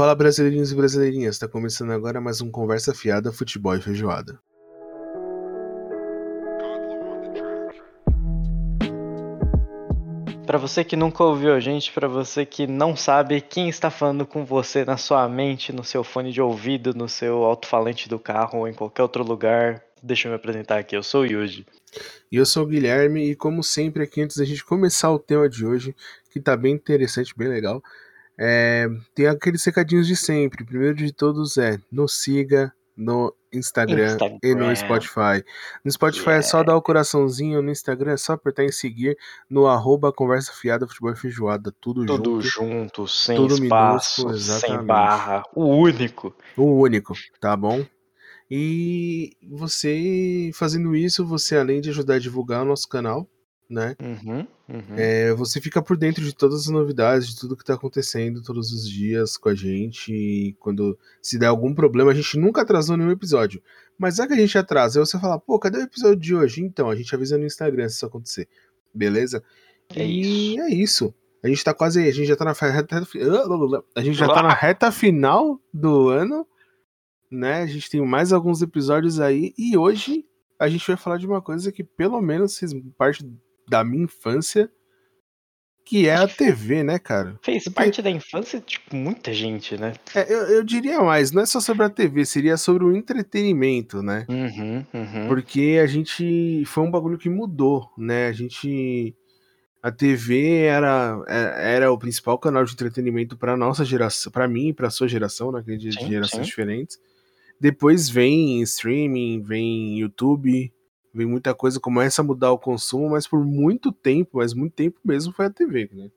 Fala brasileirinhos e brasileirinhas, está começando agora mais um Conversa Fiada, Futebol e Feijoada. Para você que nunca ouviu a gente, para você que não sabe quem está falando com você na sua mente, no seu fone de ouvido, no seu alto-falante do carro ou em qualquer outro lugar, deixa eu me apresentar aqui. Eu sou o Yuji. E eu sou o Guilherme, e como sempre, aqui antes da gente começar o tema de hoje, que tá bem interessante, bem legal, é, tem aqueles recadinhos de sempre. Primeiro de todos é: nos siga no Instagram, Instagram. e no Spotify. No Spotify é Yeah. só dar o coraçãozinho, no Instagram é só apertar em seguir, no arroba Conversa Fiada, Futebol e Feijoada, tudo, Tudo junto. junto, sem Tudo espaço, minúsculo, sem barra, o único. O único, tá bom? E você fazendo isso, você além de ajudar a divulgar o nosso canal, né? Uhum, uhum. É, você fica por dentro de todas as novidades, de tudo que tá acontecendo todos os dias com a gente. E quando se der algum problema, a gente nunca atrasou nenhum episódio. Mas já que a gente atrasa, aí você fala, pô, cadê o episódio de hoje? Então, a gente avisa no Instagram se isso acontecer. Beleza? É e isso. é isso. A gente tá quase aí, a gente já tá na reta, a gente já tá na reta final do ano, né? A gente tem mais alguns episódios aí e hoje a gente vai falar de uma coisa que pelo menos fez parte da minha infância, que é a TV, né, cara? Fez Porque- parte da infância de tipo, muita gente, né? É, eu, eu diria mais, não é só sobre a TV, seria sobre o entretenimento, né? Uhum, uhum. Porque a gente. Foi um bagulho que mudou, né? A gente. A TV era, é- era o principal canal de entretenimento para nossa geração, para mim e para sua geração, né? É de Sim, gerações sim. diferentes. Depois vem streaming, vem YouTube, vem muita coisa, começa a mudar o consumo, mas por muito tempo, mas muito tempo mesmo foi a TV, né?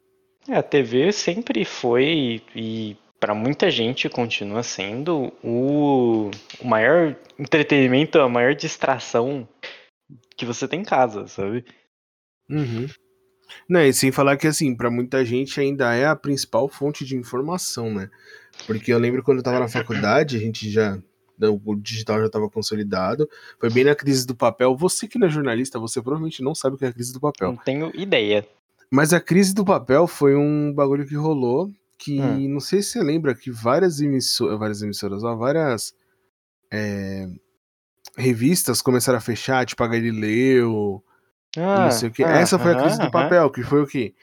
É, a TV sempre foi e para muita gente continua sendo o, o maior entretenimento, a maior distração que você tem em casa, sabe? Uhum. Não, e sem falar que, assim, pra muita gente ainda é a principal fonte de informação, né? Porque eu lembro quando eu tava na faculdade, a gente já. O digital já estava consolidado. Foi bem na crise do papel. Você que não é jornalista, você provavelmente não sabe o que é a crise do papel. Não tenho ideia. Mas a crise do papel foi um bagulho que rolou. Que Hum. não sei se você lembra que várias emissoras, várias emissoras, ó, várias é, revistas começaram a fechar, tipo a Galileu, Ah, não sei o que. ah, Essa foi a crise do papel, que foi o quê?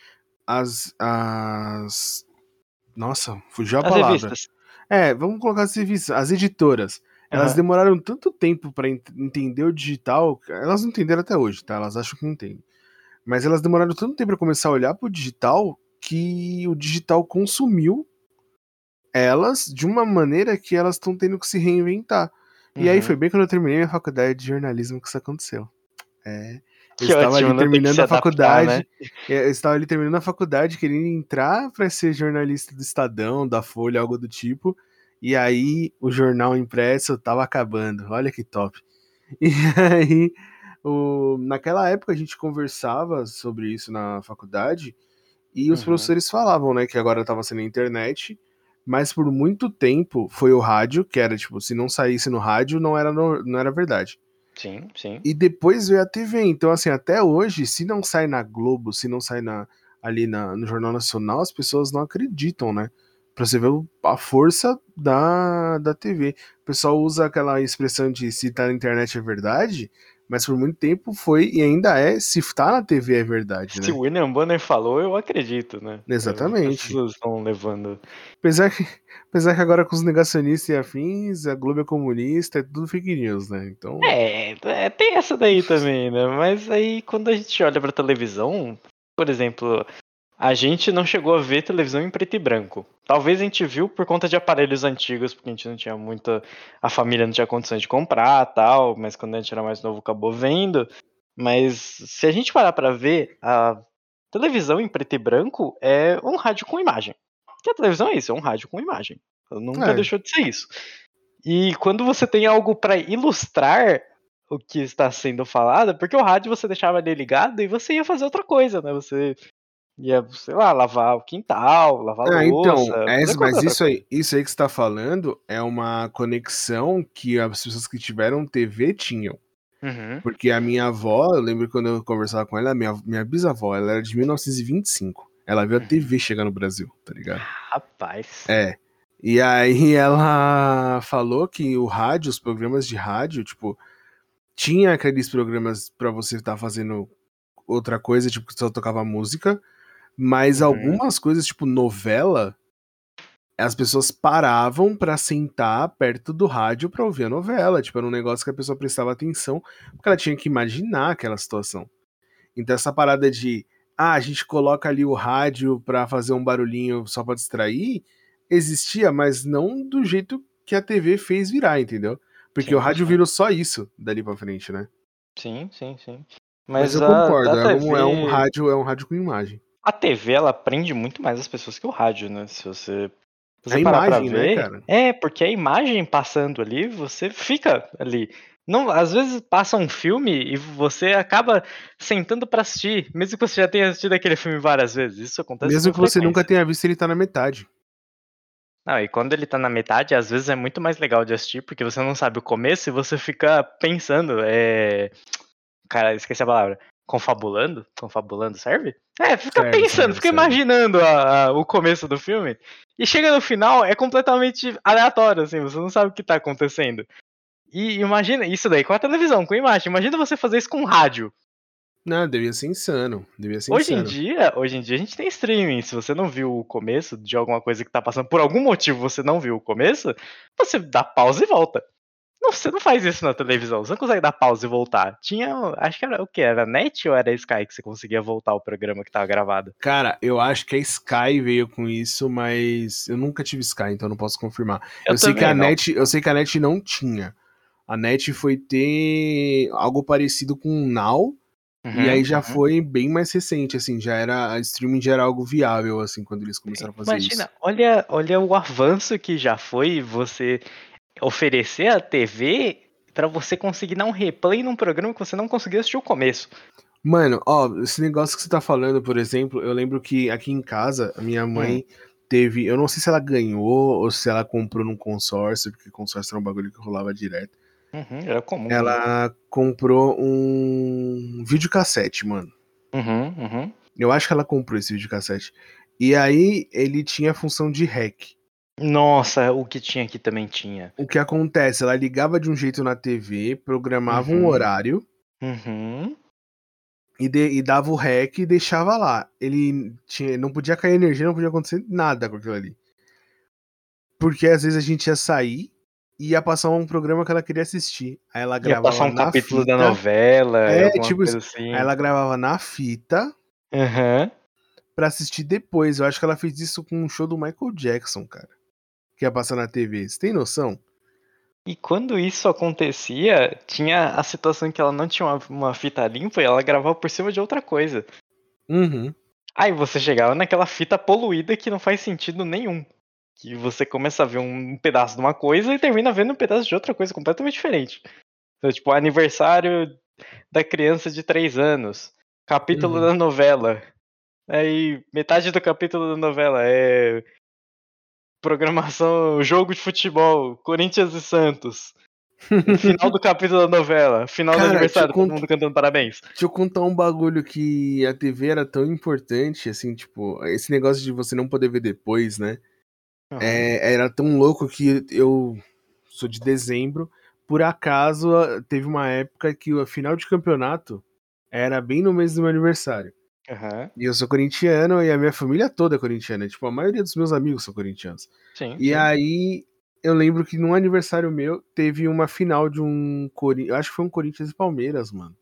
As. as... Nossa, fugiu a As palavra. revistas. É, vamos colocar as revistas, as editoras. Elas Aham. demoraram tanto tempo pra ent- entender o digital, elas não entenderam até hoje, tá? Elas acham que não entendem. Mas elas demoraram tanto tempo pra começar a olhar pro digital que o digital consumiu elas de uma maneira que elas estão tendo que se reinventar. E aí Uhum. foi bem quando eu terminei minha faculdade de jornalismo que isso aconteceu. É. Eu Que estava ótimo, ali que terminando se a adaptar, faculdade. né? é, Eu estava ali terminando a faculdade, querendo entrar para ser jornalista do Estadão, da Folha, algo do tipo. E aí o jornal impresso tava acabando. Olha que top. E aí, o... naquela época a gente conversava sobre isso na faculdade e os Uhum. professores falavam, né, que agora tava sendo a internet, mas por muito tempo foi o rádio, que era tipo, se não saísse no rádio, não era, no- não era verdade. Sim, sim. E depois veio a TV. Então, assim, até hoje, se não sai na Globo, se não sai na, ali na, no Jornal Nacional, as pessoas não acreditam, né? Pra você ver a força da, da TV. O pessoal usa aquela expressão de se tá na internet é verdade, mas por muito tempo foi e ainda é, se tá na TV é verdade, Se né? o William Bonner falou, eu acredito, né? Exatamente. As pessoas estão levando. Apesar que, apesar que agora com os negacionistas e afins, a Globo é comunista, é tudo fake news, né? Então. É, é, tem essa daí também, né? Mas aí quando a gente olha pra televisão, por exemplo, a gente não chegou a ver televisão em preto e branco. Talvez a gente viu por conta de aparelhos antigos, porque a gente não tinha muita. A família não tinha condições de comprar tal, mas quando a gente era mais novo acabou vendo. Mas se a gente parar pra ver, a televisão em preto e branco é um rádio com imagem. Porque a televisão é isso, é um rádio com imagem. Nunca É. deixou de ser isso. E quando você tem algo pra ilustrar o que está sendo falado, porque o rádio você deixava ele ligado e você ia fazer outra coisa, né? Você ia, sei lá, lavar o quintal, lavar Ah, a então, louça. é, fazer mas isso aí, isso aí que você tá falando é uma conexão que as pessoas que tiveram TV tinham. Uhum. Porque a minha avó, eu lembro quando eu conversava com ela, minha, minha bisavó, ela era de 1925. Ela viu a Uhum. TV chegar no Brasil, tá ligado? Rapaz. É. E aí ela falou que o rádio, os programas de rádio, tipo, tinha aqueles programas para você estar tá fazendo outra coisa, tipo, que só tocava música, mas uhum. algumas coisas, tipo novela, as pessoas paravam para sentar perto do rádio para ouvir a novela, tipo, era um negócio que a pessoa prestava atenção, porque ela tinha que imaginar aquela situação. Então essa parada de, ah, a gente coloca ali o rádio para fazer um barulhinho só para distrair, existia, mas não do jeito que a TV fez virar, entendeu? Porque sim, o rádio sim. virou só isso dali pra frente, né? Sim, sim, sim. Mas, mas eu a, concordo, a TV... é, um, rádio, é um rádio com imagem. A TV, ela prende muito mais as pessoas que o rádio, né? Se você você a imagem, né, ver, né, cara? É, porque a imagem passando ali, você fica ali. Não, às vezes passa um filme e você acaba sentando para assistir, mesmo que você já tenha assistido aquele filme várias vezes. Isso acontece Mesmo que você nunca tenha visto, ele tá na metade. Não, e quando ele tá na metade, às vezes é muito mais legal de assistir, porque você não sabe o começo e você fica pensando, é... Cara, esqueci a palavra. Confabulando? Confabulando serve? É, fica serve, pensando, serve, fica serve. imaginando a, a, o começo do filme. E chega no final, é completamente aleatório, assim, você não sabe o que tá acontecendo. E imagina, isso daí com a televisão, com a imagem. Imagina você fazer isso com rádio. Não, devia ser insano. Devia ser hoje insano. em dia, hoje em dia a gente tem streaming. Se você não viu o começo de alguma coisa que tá passando, por algum motivo você não viu o começo, você dá pausa e volta. Não, você não faz isso na televisão, você não consegue dar pausa e voltar. Tinha, acho que era o que? Era net ou era Sky que você conseguia voltar o programa que tava gravado? Cara, eu acho que a Sky veio com isso, mas eu nunca tive Sky, então não posso confirmar. Eu, eu sei que a não. net, eu sei que a net não tinha. A net foi ter algo parecido com o Now, Uhum, e aí já uhum. foi bem mais recente, assim, já era. A streaming já era algo viável, assim, quando eles começaram a fazer Imagina, isso. Imagina, olha, olha o avanço que já foi você oferecer a TV para você conseguir dar um replay num programa que você não conseguiu assistir o começo. Mano, ó, esse negócio que você tá falando, por exemplo, eu lembro que aqui em casa, a minha mãe hum. teve. Eu não sei se ela ganhou ou se ela comprou num consórcio, porque consórcio era um bagulho que rolava direto. Uhum, era comum. Ela né? comprou um videocassete, mano. Uhum, uhum. Eu acho que ela comprou esse videocassete. E aí ele tinha a função de REC. Nossa, o que tinha aqui também tinha. O que acontece? Ela ligava de um jeito na TV, programava um uhum. horário. Uhum. E, de, e, dava o REC e deixava lá. Ele tinha, não podia cair energia, não podia acontecer nada com aquilo ali. Porque às vezes a gente ia sair, ia passar um programa que ela queria assistir. Aí ela gravava ia passar um capítulo fita, da novela, é, tipo assim. Aí ela gravava na fita. Uhum. Pra assistir depois. Eu acho que ela fez isso com um show do Michael Jackson, cara. Que ia passar na TV. Você tem noção? E quando isso acontecia, tinha a situação que ela não tinha uma, uma fita limpa e ela gravava por cima de outra coisa. Uhum. Aí você chegava naquela fita poluída que não faz sentido nenhum que você começa a ver um pedaço de uma coisa e termina vendo um pedaço de outra coisa completamente diferente. Então, tipo, aniversário da criança de 3 anos, capítulo uhum. da novela. Aí, metade do capítulo da novela é programação, jogo de futebol, Corinthians e Santos. final do capítulo da novela, final Cara, do aniversário, todo mundo cantando parabéns. Deixa eu contar um bagulho que a TV era tão importante, assim, tipo, esse negócio de você não poder ver depois, né? Uhum. É, era tão louco que eu sou de dezembro. Por acaso, teve uma época que o final de campeonato era bem no mês do meu aniversário. Uhum. E eu sou corintiano e a minha família toda é corintiana. Tipo, a maioria dos meus amigos são corintianos. Sim, e sim. aí eu lembro que num aniversário meu teve uma final de um Corinthians. Acho que foi um Corinthians e Palmeiras, mano.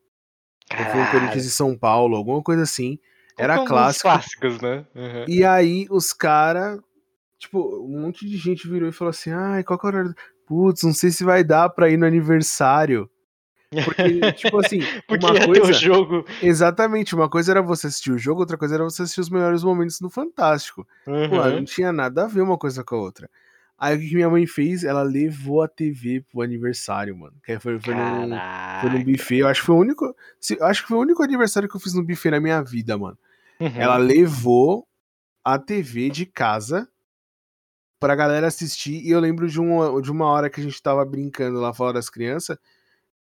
Ou foi um Corinthians e São Paulo, alguma coisa assim. Era clássico. clássicos, né? Uhum. E aí os caras tipo, um monte de gente virou e falou assim: ai, qual que é o horário? Putz, não sei se vai dar pra ir no aniversário. Porque, tipo assim, Porque uma coisa. O jogo. Exatamente, uma coisa era você assistir o jogo, outra coisa era você assistir os melhores momentos do Fantástico. Uhum. Pô, não tinha nada a ver uma coisa com a outra. Aí o que minha mãe fez? Ela levou a TV pro aniversário, mano. Que foi, foi, num, foi num buffet. Eu acho que foi o único. Acho que foi o único aniversário que eu fiz no buffet na minha vida, mano. Uhum. Ela levou a TV de casa pra galera assistir. E eu lembro de uma, de uma hora que a gente tava brincando lá fora das crianças.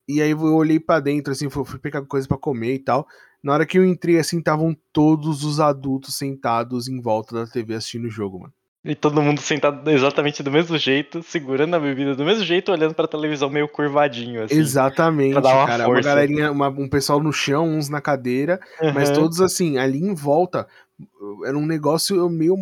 E aí eu olhei para dentro, assim, fui, fui pegar coisa para comer e tal. Na hora que eu entrei, assim, estavam todos os adultos sentados em volta da TV assistindo o jogo, mano. E todo mundo sentado exatamente do mesmo jeito, segurando a bebida do mesmo jeito, olhando pra televisão meio curvadinho, assim. Exatamente, pra dar uma cara. Uma força. galerinha, uma- um pessoal no chão, uns na cadeira, mas Aham. todos assim, ali em volta. Era um negócio meio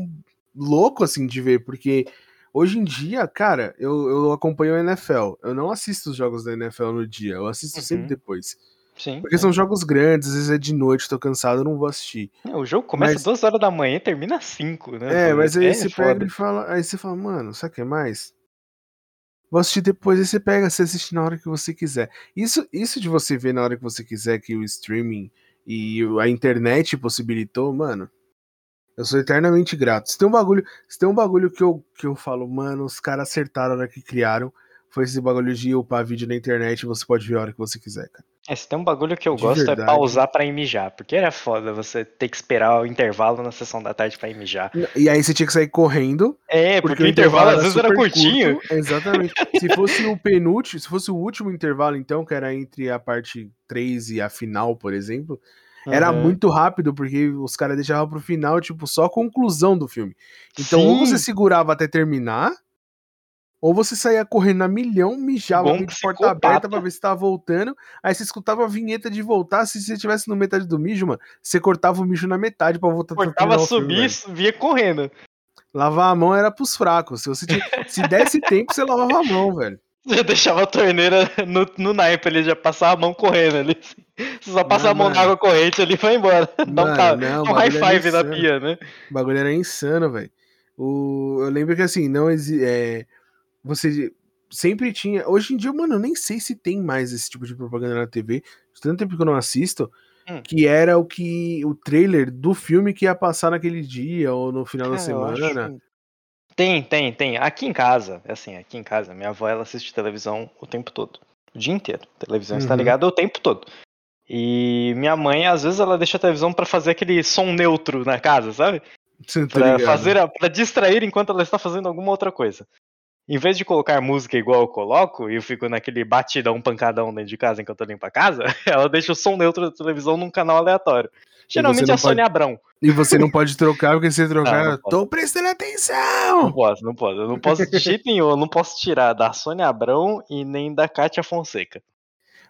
louco, assim, de ver, porque hoje em dia, cara, eu, eu acompanho a NFL. Eu não assisto os jogos da NFL no dia, eu assisto sempre Uhum. depois. Sim. Porque são jogos grandes, às vezes é de noite, tô cansado, eu não vou assistir. É, O jogo começa Mas- às duas horas da manhã e termina às 5, né? É, mas aí É você foda. pega e fala, aí você fala, mano, sabe o que é mais? Vou assistir depois, aí você pega, você assiste na hora que você quiser. Isso, isso de você ver na hora que você quiser, que o streaming e a internet possibilitou, mano, eu sou eternamente grato. Se tem um bagulho, se tem um bagulho que eu, que eu falo, mano, os caras acertaram na hora que criaram, foi esse bagulho de upar vídeo na internet e você pode ver a hora que você quiser, cara. É, se tem um bagulho que eu De gosto é verdade. pausar pra ir mijar. Porque era foda você ter que esperar o intervalo na sessão da tarde pra ir mijar. E aí você tinha que sair correndo, É, porque, o intervalo às vezes era curtinho. curto, exatamente. se fosse o penúltimo, se fosse o último intervalo, então, que era entre a parte 3 e a final, por exemplo, era Uhum. muito rápido, porque os caras deixavam pro final, tipo, só a conclusão do filme. Então, ou você Sim. segurava até terminar, ou você saía correndo a milhão, mijava meio de porta aberta pra ver se tava voltando, aí você escutava a vinheta de voltar, se você tivesse no metade do mijo, mano, você cortava o mijo na metade pra voltar Cortava, velho. via correndo. Lavar a mão era pros fracos. Se você tinha- se desse tempo, você lavava a mão, velho. Já deixava a torneira no, no naipe ali, já passava a mão correndo ali. Você só passa Não, a mão mano. na água corrente ali e vai embora. Dá um, não, um high five na pia, né? O bagulho era insano, velho. Eu lembro que assim, não exi... é... Você sempre tinha. Hoje em dia, mano, eu nem sei se tem mais esse tipo de propaganda na TV. De tanto tempo que eu não assisto. Hum. Que era o que. O trailer do filme que ia passar naquele dia ou no final da Cara, eu semana. Tem, tem, tem. Aqui em casa, é assim, aqui em casa, minha avó ela assiste televisão o tempo todo. O dia inteiro. A televisão está Uhum. ligada o tempo todo. E minha mãe, às vezes, ela deixa a televisão pra fazer aquele som neutro na casa, sabe? Tá Pra fazer a, pra distrair enquanto ela está fazendo alguma outra coisa. Em vez de colocar música igual eu coloco, e eu fico naquele batidão, pancadão dentro de casa enquanto eu limpo a casa, ela deixa o som neutro da televisão num canal aleatório. Geralmente não é a Sônia Abrão. E você não pode trocar, porque se você trocar, Não, não posso. tô prestando Não atenção! posso, não posso. Eu não posso de jeito nenhum. Eu não posso tirar da Sônia Abrão e nem da Kátia Fonseca.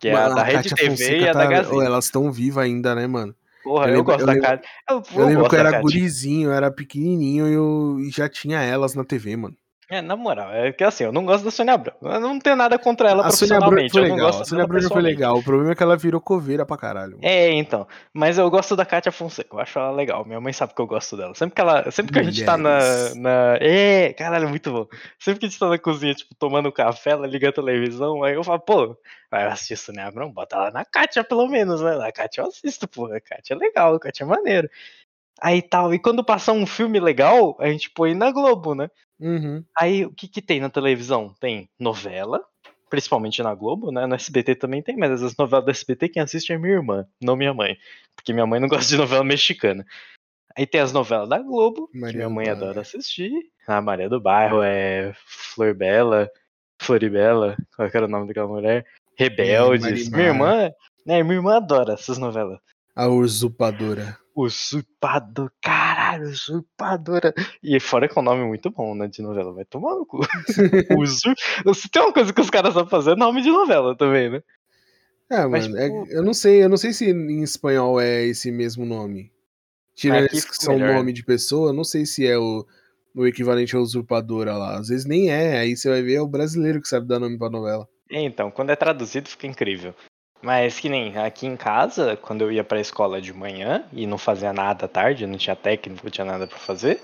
Que é a Mano, da Rede TV Fonseca e a da tá- Gazeta. Ô, elas estão vivas ainda, né, mano? Porra, eu eu, lembro- gosto eu da Kátia. Eu, Eu lembro que eu da era gurizinho, eu era pequenininho e, eu, e já tinha elas na TV, mano. É, na moral, é que assim, eu não gosto da Sônia Abrão. Eu não tenho nada contra ela a Sônia Abrão profissionalmente. foi eu não legal, gosto a Sônia Abrão foi legal. O problema é que ela virou coveira pra caralho. mano. É, então. Mas eu gosto da Kátia Fonseca, eu acho ela legal. Minha mãe sabe que eu gosto dela. Sempre que ela. Sempre que a gente tá na, na. É, caralho, muito bom. Sempre que a gente tá na cozinha, tipo, tomando café, ela liga a televisão, aí eu falo, pô, vai assistir Sônia Abrão? Bota ela na Kátia, pelo menos, né? Na Kátia eu assisto, pô. A Kátia é legal, a Kátia é maneiro. Aí tal. E quando passar um filme legal, a gente põe na Globo, né? Uhum. Aí o que que tem na televisão? Tem novela, principalmente na Globo, né? No SBT também tem, mas as novelas do SBT quem assiste é minha irmã, não minha mãe. Porque minha mãe não gosta de novela mexicana. Aí tem as novelas da Globo, que Maria minha do mãe Bairro. adora assistir. A Maria do Bairro, é Flor Bela, Floribela, qual que era o nome daquela mulher? Rebeldes. Marimar. minha irmã, né? Minha irmã adora essas novelas. A usurpadora. Usurpador, caralho, usurpadora. E fora que é um nome muito bom, né, de novela, vai tomar no cu. Usur... Se tem uma coisa que os caras sabem fazer, é nome de novela também, né? É, Mas, mano, é- eu não sei, eu não sei se em espanhol é esse mesmo nome. Tirando esses que são melhor. nome de pessoa, eu não sei se é o, o equivalente a usurpadora lá. Às vezes nem é, aí você vai ver é o brasileiro que sabe dar nome pra novela. Então, quando é traduzido fica incrível. Mas que nem aqui em casa, quando eu ia pra escola de manhã e não fazia nada à tarde, não tinha técnico, não tinha nada pra fazer,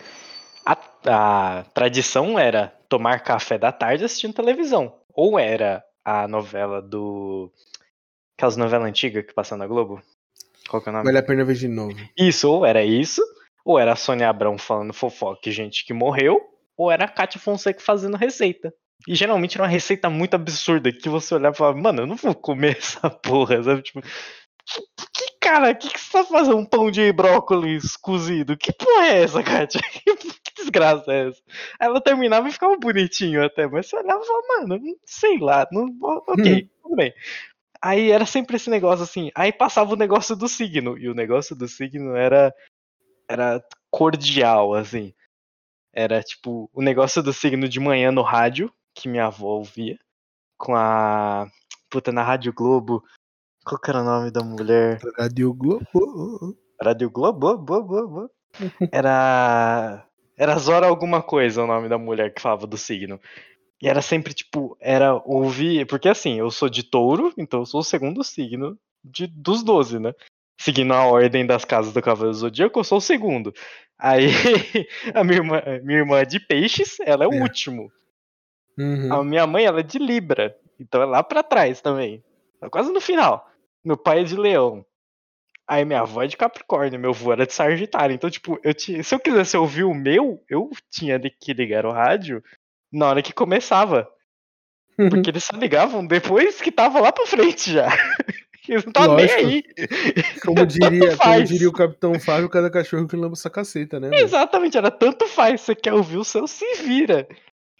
a, a tradição era tomar café da tarde assistindo televisão. Ou era a novela do. Aquelas novelas antigas que passam na Globo? Qual que é o nome? Vale a pena ver de novo. Isso, ou era isso, ou era a Sônia Abrão falando fofoca e gente que morreu, ou era a Kátia Fonseca fazendo receita. E geralmente era uma receita muito absurda que você olhava e falava, mano, eu não vou comer essa porra, sabe? Tipo, que, que cara, que, que você tá fazendo um pão de brócolis cozido? Que porra é essa, Kátia? Que, desgraça é essa? Ela terminava e ficava bonitinho até, mas você olhava e falava, mano, sei lá, não, ok, tudo bem. Aí era sempre esse negócio assim. Aí passava o negócio do signo. E o negócio do signo era. Era cordial, assim. Era tipo o negócio do signo de manhã no rádio, que minha avó ouvia, com a. Puta, na Rádio Globo. Qual que era o nome da mulher? Rádio Globo. Rádio Globo, bo, bo, bo. Era. Era Zora alguma coisa o nome da mulher que falava do signo. E era sempre, tipo, era ouvir. Porque assim, eu sou de touro, então eu sou o segundo signo de, dos 12, né? Seguindo a ordem das casas do Cavaleiro Zodíaco, eu sou o segundo. Aí, a minha irmã, minha irmã é de peixes, ela é o É. último. Uhum. A minha mãe, ela é de Libra, então é lá pra trás também. Tá quase no final. Meu pai é de Leão. Aí minha avó é de Capricórnio, meu avô era de Sagitário. Então, tipo, eu tinha, se eu quisesse ouvir o meu, eu tinha de que ligar o rádio na hora que começava. Porque eles só ligavam depois que tava lá pra frente já. Eles não estavam nem aí. Como diria, como diria o Capitão Fábio, cada cachorro que lamba essa caceta, né? Exatamente, era tanto faz. Você quer ouvir o seu, se vira.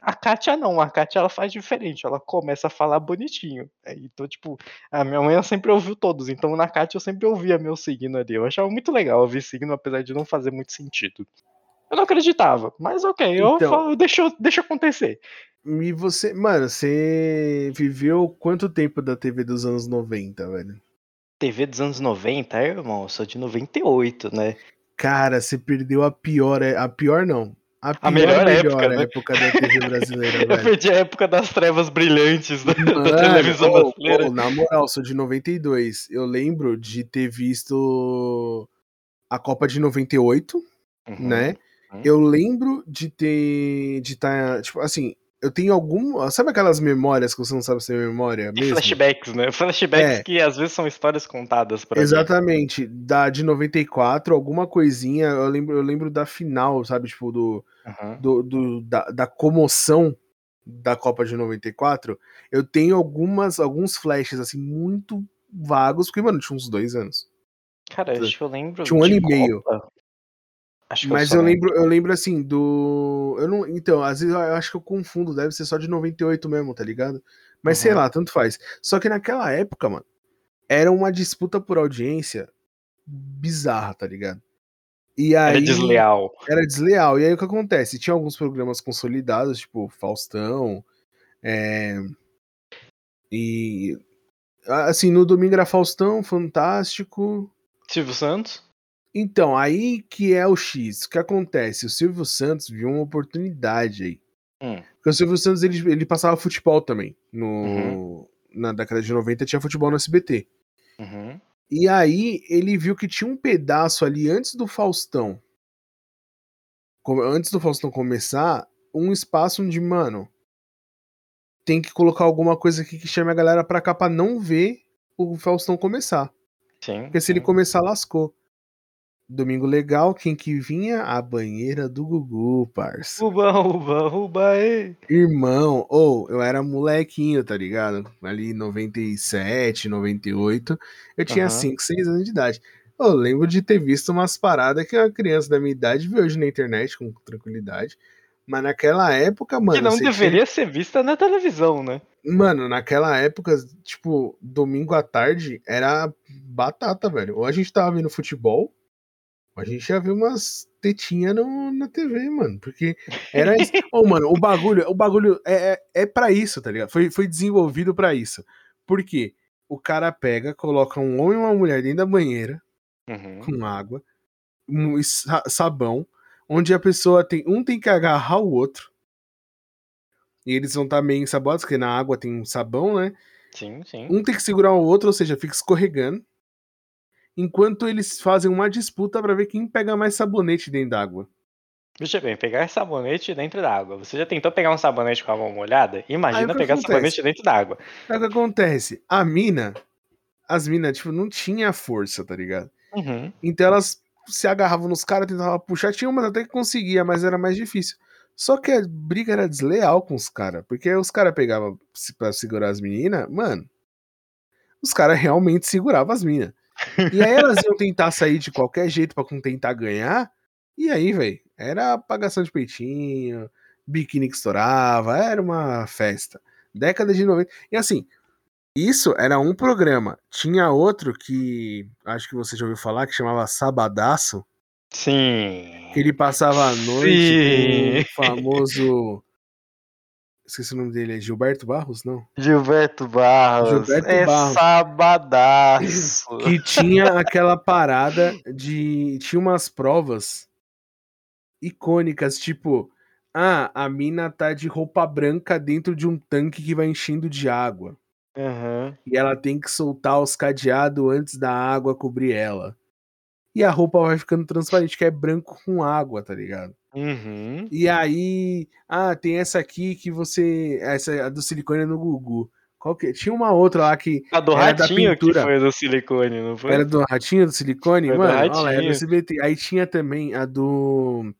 A Kátia não, a Kátia ela faz diferente, ela começa a falar bonitinho. É, Então, tipo, a minha mãe sempre ouviu todos, então na Kátia eu sempre ouvia meu signo ali. Eu achava muito legal ouvir signo, apesar de não fazer muito sentido. Eu não acreditava, mas ok, eu, Então. falo, deixa, deixa acontecer. E você, mano, você viveu quanto tempo da TV dos anos 90, velho? TV dos anos 90, é, irmão, eu sou de 98, né? Cara, você perdeu a pior, é- a pior não. A pior, melhor melhor época, né? época da TV brasileira, Eu velho. perdi a época das trevas brilhantes da, da Mano, televisão ô, brasileira. ô, na moral, sou de 92. Eu lembro de ter visto a Copa de 98, Uhum. né? uhum. Eu lembro de ter. de estar. tipo, assim, eu tenho algum. Sabe aquelas memórias que você não sabe se é memória mesmo? flashbacks, né? Flashbacks É. que às vezes são histórias contadas pra mim. Exatamente, da de 94, alguma coisinha, eu lembro, eu lembro da final, sabe, tipo, do, Uhum. do, do- da, da comoção da Copa de 94, eu tenho algumas, alguns flashes, assim, muito vagos, porque, mano, tinha uns dois anos. Cara, acho que eu lembro. Tinha um ano e meio. Copa. Acho que Mas só eu lembro, eu lembro assim, do. Eu não, então, às vezes eu acho que eu confundo, deve ser só de 98 mesmo, tá ligado? Mas sei Uhum. lá, tanto faz. Só que naquela época, mano, era uma disputa por audiência bizarra, tá ligado? E aí. Era desleal. Era desleal. E aí o que acontece? Tinha alguns programas consolidados, tipo Faustão. é, E. Assim, no domingo era Faustão, Fantástico. Silvio Santos? Então, aí que é o X. O que acontece? O Silvio Santos viu uma oportunidade aí. Hum. Porque o Silvio Santos ele, ele passava futebol também. No, Uhum. Na década de 90 tinha futebol no SBT. Uhum. E aí ele viu que tinha um pedaço ali antes do Faustão. Antes do Faustão começar, um espaço onde, mano, tem que colocar alguma coisa aqui que chame a galera pra cá pra não ver o Faustão começar. Sim. Porque se ele começar, lascou. Domingo legal, quem que vinha? A banheira do Gugu, parça. Uba, uba, uba, ei. Irmão, ou eu era molequinho, tá ligado? Ali 97, 98. Eu tinha Aham. 5, 6 anos de idade. Eu lembro de ter visto umas paradas que uma criança da minha idade vê hoje na internet com tranquilidade. Mas naquela época, mano. que não você tinha- deveria ser vista na televisão, né? Mano, naquela época, tipo, domingo à tarde era batata, velho. Ou a gente tava vendo futebol, a gente ia ver umas tetinhas no, na TV, mano. Porque era isso. Ô, mano, o bagulho, o bagulho é, é, é pra isso, tá ligado? Foi, foi desenvolvido pra isso. Por quê? O cara pega, coloca um homem e uma mulher dentro da banheira, Uhum. com água, um sa- sabão, onde a pessoa tem. Um tem que agarrar o outro. E eles vão estar meio ensaboados, porque na água tem um sabão, né? Sim, sim. Um tem que segurar o outro, ou seja, fica escorregando. Enquanto eles fazem uma disputa pra ver quem pega mais sabonete dentro d'água. Veja bem, pegar sabonete dentro da água. Você já tentou pegar um sabonete com a mão molhada? Imagina pegar acontece? sabonete dentro da água. Aí o que acontece? A mina, as minas, tipo, não tinha força, tá ligado? Uhum. Então elas se agarravam nos caras, tentavam puxar, tinha umas até que conseguia, mas era mais difícil. Só que a briga era desleal com os caras, porque os caras pegavam pra segurar as meninas, mano, os caras realmente seguravam as minas. E aí elas iam tentar sair de qualquer jeito pra tentar ganhar, e aí, velho, era apagação de peitinho, biquíni que estourava, era uma festa. Década de 90. E assim, isso era um programa. Tinha outro que acho que você já ouviu falar, que chamava Sabadaço. Sim. Que ele passava a noite com o famoso. Esqueci o nome dele, é Gilberto Barros? Não. Gilberto Barros. Gilberto é Barros. sabadaço. Que tinha aquela parada de. Tinha umas provas icônicas, tipo. Ah, a mina tá de roupa branca dentro de um tanque que vai enchendo de água. Uhum. E ela tem que soltar os cadeados antes da água cobrir ela. E a roupa vai ficando transparente, que é branco com água, tá ligado? Uhum. E aí, ah, tem essa aqui que você. Essa a do silicone é no Gugu. Qual que? Tinha uma outra lá que. A do ratinho que foi do silicone, não foi? Era do ratinho do silicone? Foi do Mano, olha lá, era do. SBT. Aí tinha também a do.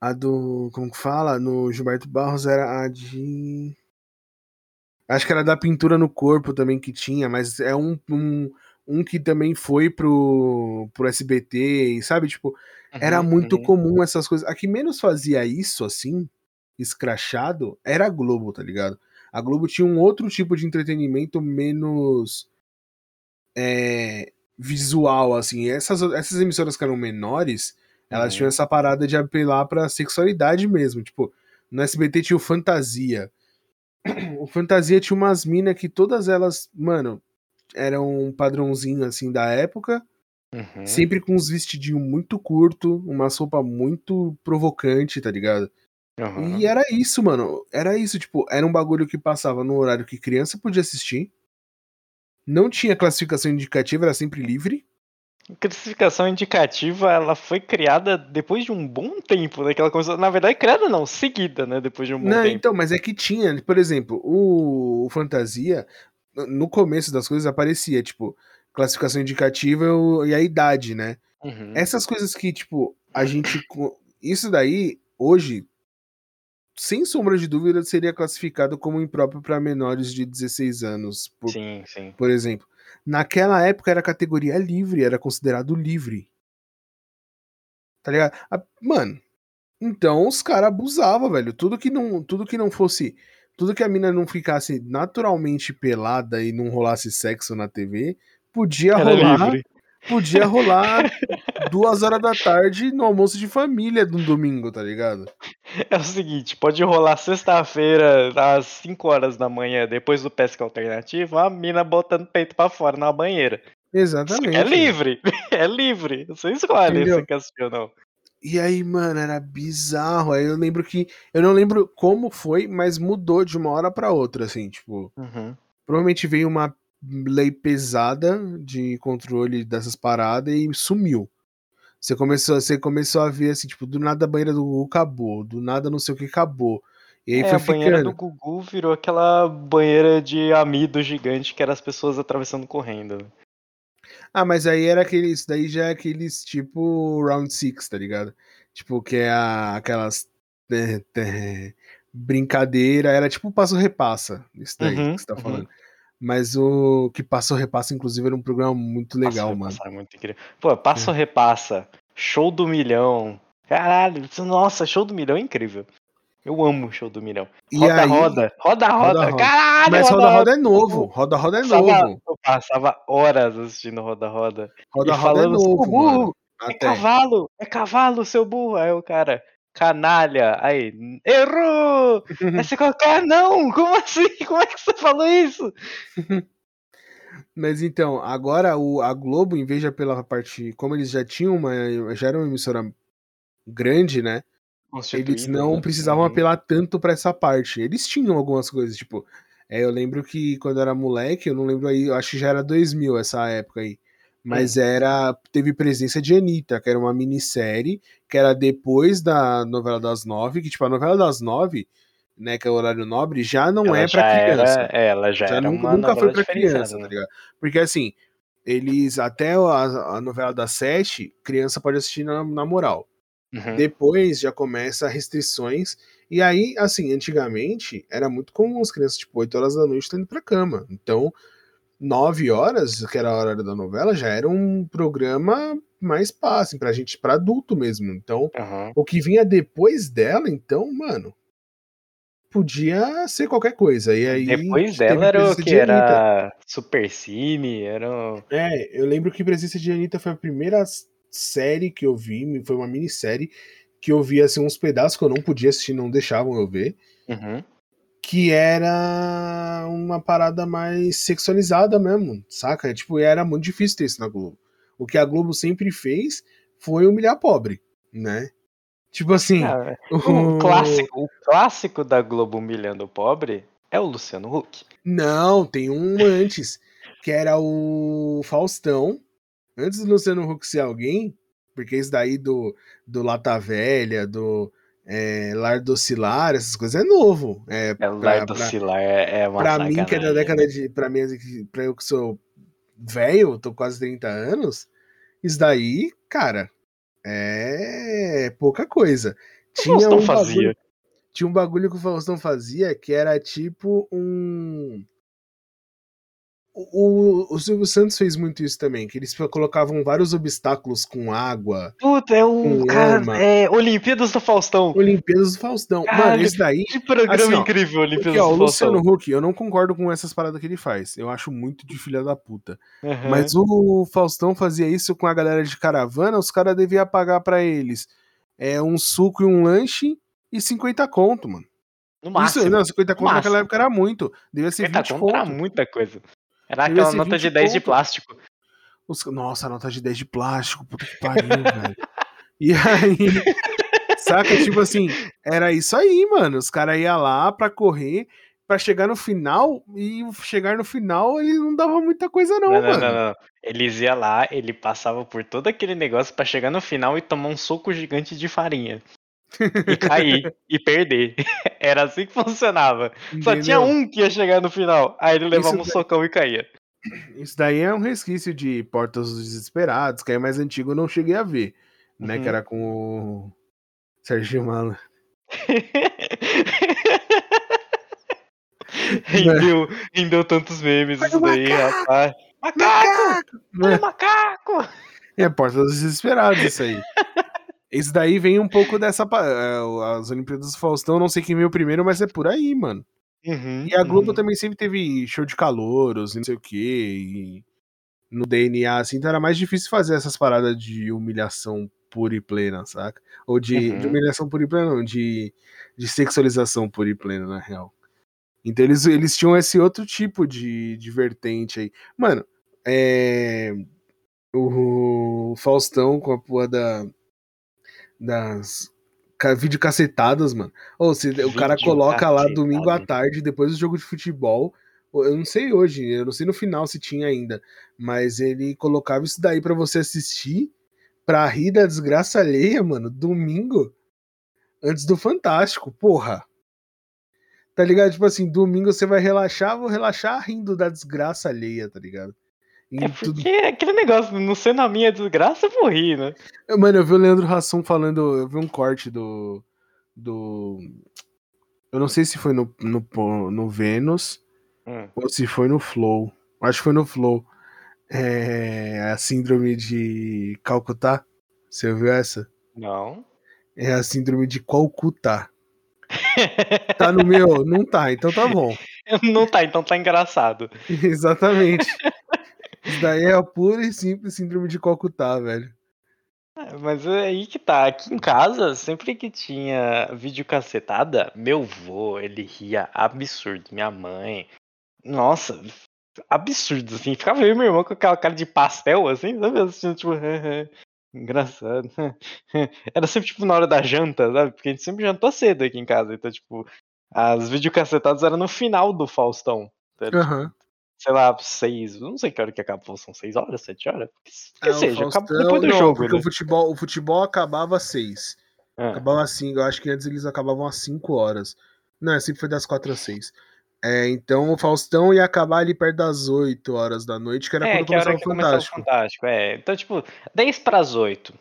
A do. Como que fala? No Gilberto Barros era a de. Acho que era da pintura no corpo também que tinha, mas é um, um, um que também foi pro, pro SBT, sabe? Tipo, era Uhum, muito uhum. comum essas coisas. A que menos fazia isso, assim, escrachado, era a Globo, tá ligado? A Globo tinha um outro tipo de entretenimento menos é, visual, assim. Essas, essas emissoras que eram menores, elas Uhum. tinham essa parada de apelar pra sexualidade mesmo. Tipo, no SBT tinha o Fantasia. O Fantasia tinha umas minas que todas elas, mano, eram um padrãozinho, assim, da época. Uhum. Sempre com uns vestidinhos muito curto, uma roupa muito provocante, tá ligado? Uhum. E era isso, mano. Era isso, tipo, era um bagulho que passava no horário que criança podia assistir. Não tinha classificação indicativa, era sempre livre. Classificação indicativa, ela foi criada depois de um bom tempo, né? Que ela começou, na verdade, criada não, seguida, né? Depois de um bom Não, tempo. então, mas é que tinha, por exemplo, o, o Fantasia, no começo das coisas aparecia, tipo, classificação indicativa e a idade, né? Uhum. Essas coisas que, tipo, a gente. Isso daí, hoje, sem sombra de dúvida, seria classificado como impróprio para menores de 16 anos, por, Sim, sim. por exemplo. Naquela época era categoria livre, era considerado livre. Tá ligado? A- Mano, então os caras abusavam, velho. Tudo que não, tudo que não fosse, tudo que a mina não ficasse naturalmente pelada e não rolasse sexo na TV, podia Era rolar, livre. podia rolar duas horas da tarde no almoço de família de um domingo, tá ligado? É o seguinte, pode rolar sexta-feira às 5 horas da manhã, depois do pesca alternativo, a mina botando peito pra fora na banheira. Exatamente. é livre, é livre. Você escolhe Entendeu? se você quer assistir ou não. E aí, mano, era bizarro. Aí eu lembro que. Eu não lembro como foi, mas mudou de uma hora pra outra, assim, tipo. Uhum. Provavelmente veio uma lei pesada de controle dessas paradas e sumiu. Você começou, você começou a ver assim, tipo, do nada a banheira do Gugu acabou, do nada não sei o que acabou. E aí É, foi a banheira ficando. do Gugu virou aquela banheira de amido gigante que era as pessoas atravessando correndo. Ah, mas aí era aqueles. Isso daí já é aqueles tipo Round Six, tá ligado? Tipo, que é a- aquelas. né, né, brincadeira, era tipo passo repassa, isso daí Uhum, que você tá uhum. Mas o que passa ou repassa, inclusive, era um programa muito legal, Passa, mano. Repassa é muito incrível. Pô, passa ou repassa, show do milhão. Caralho, nossa, show do milhão é incrível. Eu amo o show do milhão. Roda, aí- roda, roda, roda, Roda-roda. Caralho, Mas roda, Roda Roda é novo. Roda Roda é Passava, novo. eu passava horas assistindo Roda Roda. Roda Roda é falando, novo, burro, é cavalo, é cavalo, seu burro. Aí o cara, canalha. Aí, errou! Aí você qualquer não, como assim? Como é que você falou isso? Mas então, agora o, a Globo, em vez de pela parte. Como eles já tinham uma. Já era uma emissora grande, né? Eles não precisavam apelar tanto pra essa parte. Eles tinham algumas coisas, tipo. é, eu lembro que quando eu era moleque, eu não lembro aí, eu acho que já era 2000 essa época aí. Mas era. Teve presença de Anitta, que era uma minissérie, que era depois da novela das nove, que, tipo, a novela das nove, né, que é o horário nobre, já não ela é já criança. Era, ela já, já era nunca, uma nunca foi pra criança, tá né? ligado? Porque assim, eles até a, a novela das sete, criança pode assistir na, na moral. Uhum. Depois já começa restrições. E aí, assim, antigamente era muito comum as crianças, tipo, 8 horas da noite estão indo pra cama. Então, 9 horas, que era a hora da novela, já era um programa mais fácil pra gente, pra adulto mesmo. Então, Uhum. o que vinha depois dela, então, mano, podia ser qualquer coisa. E aí, Depois dela era o que? de. Era Super Cine, era. É, eu lembro que Presença de Anitta foi a primeira série que eu vi, foi uma minissérie que eu vi assim, uns pedaços que eu não podia assistir, não deixavam eu ver. Uhum. Que era uma parada mais sexualizada mesmo, saca? Tipo, era muito difícil ter isso na Globo. O que a Globo sempre fez foi humilhar pobre, né? Tipo assim. Ah, o, clássico, o clássico da Globo humilhando o pobre é o Luciano Huck. Não, tem um antes, que era o Faustão. Antes do Luciano Huck ser alguém, porque isso daí do, do Lata Velha, do é, Lar Docilar, essas coisas é novo. É, é Lar Docilar é, é uma Pra mim, que é da década de. Pra mim, pra eu que sou velho, tô quase 30 anos, isso daí, cara, é pouca coisa. Tinha um fazia. Bagulho, tinha um bagulho que o Faustão fazia que era tipo um o, o Silvio Santos fez muito isso também, que eles colocavam vários obstáculos com água. Puta, é um cara. É Olimpíadas do Faustão. Olimpíadas do Faustão. Caralho, Mano, esse daí. Que programa assim, ó, incrível, Olimpíadas porque, ó, do Faustão. O Luciano Huck, eu não concordo com essas paradas que ele faz. Eu acho muito de filha da puta. Uhum. Mas o Faustão fazia isso com a galera de caravana, os caras deviam pagar para eles é, um suco e um lanche e 50 conto, mano. No máximo. Isso, não, 50 conto naquela época era muito. Devia ser 20 conto. Era muita coisa. Era aquela nota de 10 ponto. de plástico. Os... Nossa, nota de 10 de plástico, puta que pariu, velho. E aí, saca? Tipo assim, era isso aí, mano. Os caras iam lá pra correr, pra chegar no final, e chegar no final ele não dava muita coisa, não, não mano. Não, não, não. Eles iam lá, ele passava por todo aquele negócio pra chegar no final e tomar um soco gigante de farinha. E cair e perder. Era assim que funcionava. Entendeu? Só tinha um que ia chegar no final. Aí ele levava Isso um daí... socão e caía. Isso daí é um resquício de Portas dos Desesperados, que é mais antigo, eu não cheguei a ver. Né? Uhum. Que era com o Serginho Mala. rendeu, rendeu tantos memes isso daí, macaco, rapaz. Macaco! Macaco! macaco! É Porta dos Desesperados isso aí. Esse daí vem um pouco dessa. É, as Olimpíadas do Faustão, não sei quem veio primeiro, mas é por aí, mano. Uhum, e a Globo uhum. também sempre teve show de calouros, não sei o quê. no DNA, assim, então era mais difícil fazer essas paradas de humilhação pura e plena, saca? Ou de, uhum. de humilhação pura e plena, não, de, de sexualização pura e plena, na real. Então eles, eles tinham esse outro tipo de, de vertente aí. Mano, é. O Faustão com a porra da das videocacetadas, mano. Ou se o cara coloca lá domingo à tarde, depois do jogo de futebol. Eu não sei hoje, eu não sei no final se tinha ainda, mas ele colocava isso daí para você assistir, pra rir da desgraça alheia, mano, domingo, antes do Fantástico, porra. Tá ligado? Tipo assim, domingo você vai relaxar, vou relaxar rindo da desgraça alheia, tá ligado? É porque tudo... aquele negócio, não ser na minha desgraça, eu vou rir, né? Mano, eu vi o Leandro Hassum falando, eu vi um corte do. do. Eu não sei se foi no, no, no Vênus hum. ou se foi no Flow. Acho que foi no Flow. É a síndrome de Calcutá. Você ouviu essa? Não. É a síndrome de Calcutá. tá no meu? Não tá, então tá bom. Não tá, então tá engraçado. Exatamente. Isso daí é a pura e simples síndrome de Calcutá, velho. É, mas é aí que tá. Aqui em casa, sempre que tinha vídeo cacetada, meu vô, ele ria absurdo. Minha mãe. Nossa, absurdo, assim. Ficava eu e meu irmão com aquela cara de pastel, assim, sabe? Assistindo, tipo, engraçado. Era sempre, tipo, na hora da janta, sabe? Porque a gente sempre jantou cedo aqui em casa. Então, tipo, as videocacetadas eram no final do Faustão. Então, uhum. tipo, sei lá, seis. Não sei que hora que acabou, são seis horas, sete horas? Que é, seja, Faustão, acaba depois do não, jogo. Porque né? o, futebol, o futebol acabava às seis. É. Acabava assim, eu acho que antes eles acabavam às cinco horas. Não, é, sempre foi das quatro às seis. É, então o Faustão ia acabar ali perto das 8 horas da noite, que era é, quando que começava, o Fantástico. Fantástico. É. Então, tipo, 10 para as 8.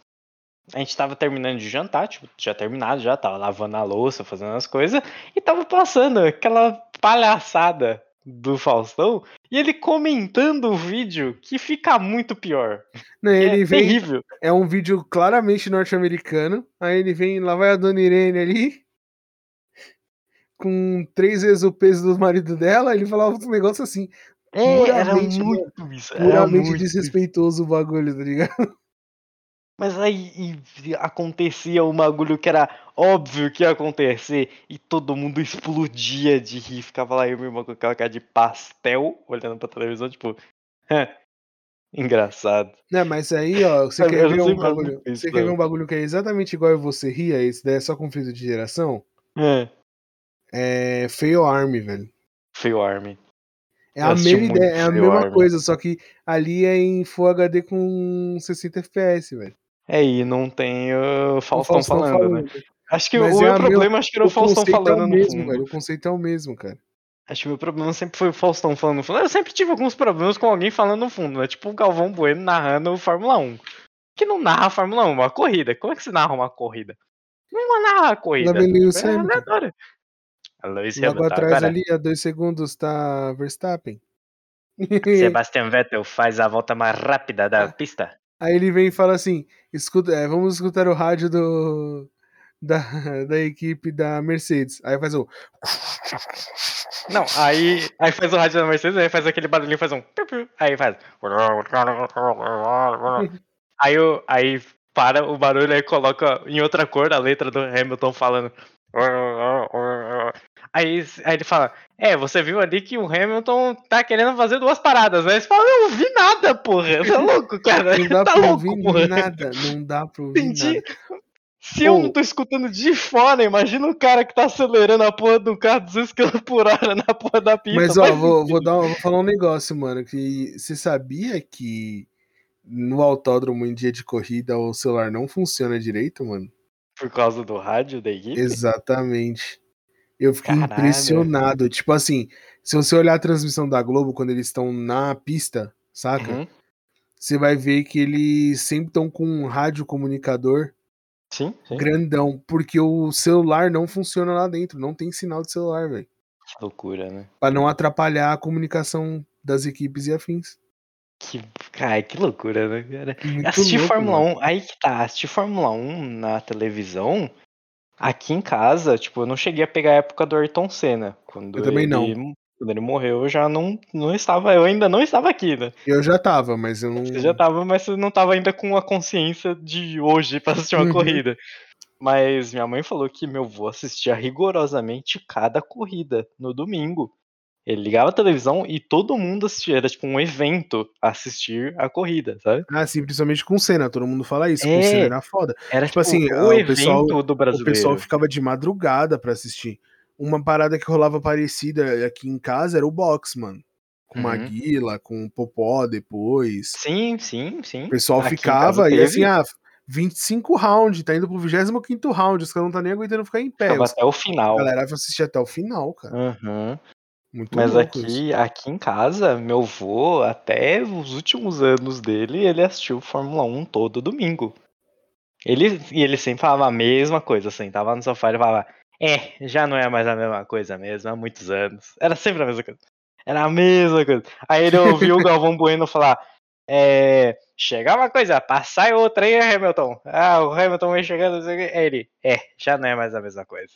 A gente tava terminando de jantar, tipo, já terminado, já tava lavando a louça, fazendo as coisas, e tava passando aquela palhaçada do Faustão e ele comentando o vídeo que fica muito pior. Não, ele é vem, terrível. É um vídeo claramente norte-americano. Aí ele vem, lá vai a dona Irene ali, com três vezes o peso do marido dela. Ele falava um negócio assim. É, era muito isso. Puramente muito desrespeitoso isso. o bagulho, tá ligado? Mas aí acontecia um bagulho que era óbvio que ia acontecer e todo mundo explodia de rir. Ficava lá eu e meu irmão com aquela cara de pastel olhando pra televisão, tipo. Engraçado. Não, mas aí, ó, você quer ver um bagulho. isso, Você quer ver um bagulho que é exatamente igual a você ria, esse daí é só conflito de geração? É. É Fail Army, velho. Feio Army. É Eu a mesma ideia, é a Fail mesma Army. coisa, só que ali é em Full HD com 60 FPS, velho. É, e não tem o Faustão, Faustão falando, né? Acho que Mas o é meu problema acho que era o, Faustão conceito falando é o no mesmo, velho. O conceito é o mesmo, cara. Acho que o meu problema sempre foi o Faustão falando no fundo. Eu sempre tive alguns problemas com alguém falando no fundo, né? Tipo o Galvão Bueno narrando o Fórmula 1. Que não narra a Fórmula 1, uma corrida. Como é que se narra uma corrida? Não narra a corrida. Lá vem Lewis É aleatório. Lewis Logo Hamilton atrás agora. ali, a dois segundos, tá Verstappen. Sebastian Vettel faz a volta mais rápida da pista. Aí ele vem e fala assim: escuta, é, vamos escutar o rádio do, da, da equipe da Mercedes. Aí faz o. Não, aí, aí faz o rádio da Mercedes, aí faz aquele barulhinho, faz um. Aí faz. Aí, aí para o barulho aí coloca em outra cor a letra do Hamilton falando. Aí, aí ele fala: É, você viu ali que o Hamilton tá querendo fazer duas paradas, né? Você fala: Eu não vi nada, porra. É louco, cara. Não dá tá pra louco, ouvir porra. nada. Não dá pra ouvir Entendi. nada. Se eu não tô escutando de fora, imagina o cara que tá acelerando a porra do carro 200 km por hora na porra da pista. Mas ó, vou, vou, dar, vou falar um negócio, mano. Que você sabia que no autódromo em dia de corrida o celular não funciona direito, mano? Por causa do rádio da equipe? Exatamente. Eu fiquei Caralho. impressionado. Tipo assim, se você olhar a transmissão da Globo quando eles estão na pista, saca? Uhum. Você vai ver que eles sempre estão com um rádio comunicador Sim, sim. grandão, porque o celular não funciona lá dentro, não tem sinal de celular, velho. Que loucura, né? Pra não atrapalhar a comunicação das equipes e afins. Que, cara, que loucura, né, cara? Muito Assistir louco, Fórmula mano. 1, aí que tá, assistir Fórmula 1 na televisão, aqui em casa, tipo, eu não cheguei a pegar a época do Ayrton Senna. Quando Eu também ele, não. Quando ele morreu, eu já não, não estava, eu ainda não estava aqui, né? Eu já tava, mas eu não. Você já tava, mas você não tava ainda com a consciência de hoje pra assistir uma Uhum. corrida. Mas minha mãe falou que meu avô assistia rigorosamente cada corrida no domingo. Ele ligava a televisão e todo mundo assistia, era tipo um evento assistir a corrida, sabe? Ah, sim, principalmente com cena, todo mundo fala isso, É. com cena era foda. Era Tipo tipo, assim, o o evento pessoal- do O brasileiro. pessoal ficava de madrugada pra assistir. Uma parada que rolava parecida aqui em casa era o box, mano. Com Uhum. Maguila, com Popó depois. Sim, sim, sim. O pessoal Aqui ficava e assim, ah, 25 round, tá indo pro 25 round, os caras não tá nem aguentando ficar em pé. Os- até o A final. galera vai assistir até o final, cara. Uhum. Muito Mas isso. aqui, aqui em casa, meu avô, até os últimos anos dele, ele assistiu Fórmula 1 todo domingo. Ele, e ele sempre falava a mesma coisa, sentava no sofá e falava, é, já não é mais a mesma coisa mesmo, há muitos anos. Era sempre a mesma coisa. Era a mesma coisa. Aí ele ouviu o Galvão Bueno falar, é, chegar uma coisa, passar outra aí, Hamilton. Ah, o Hamilton vem chegando, não sei o quê. Aí ele, é, já não é mais a mesma coisa.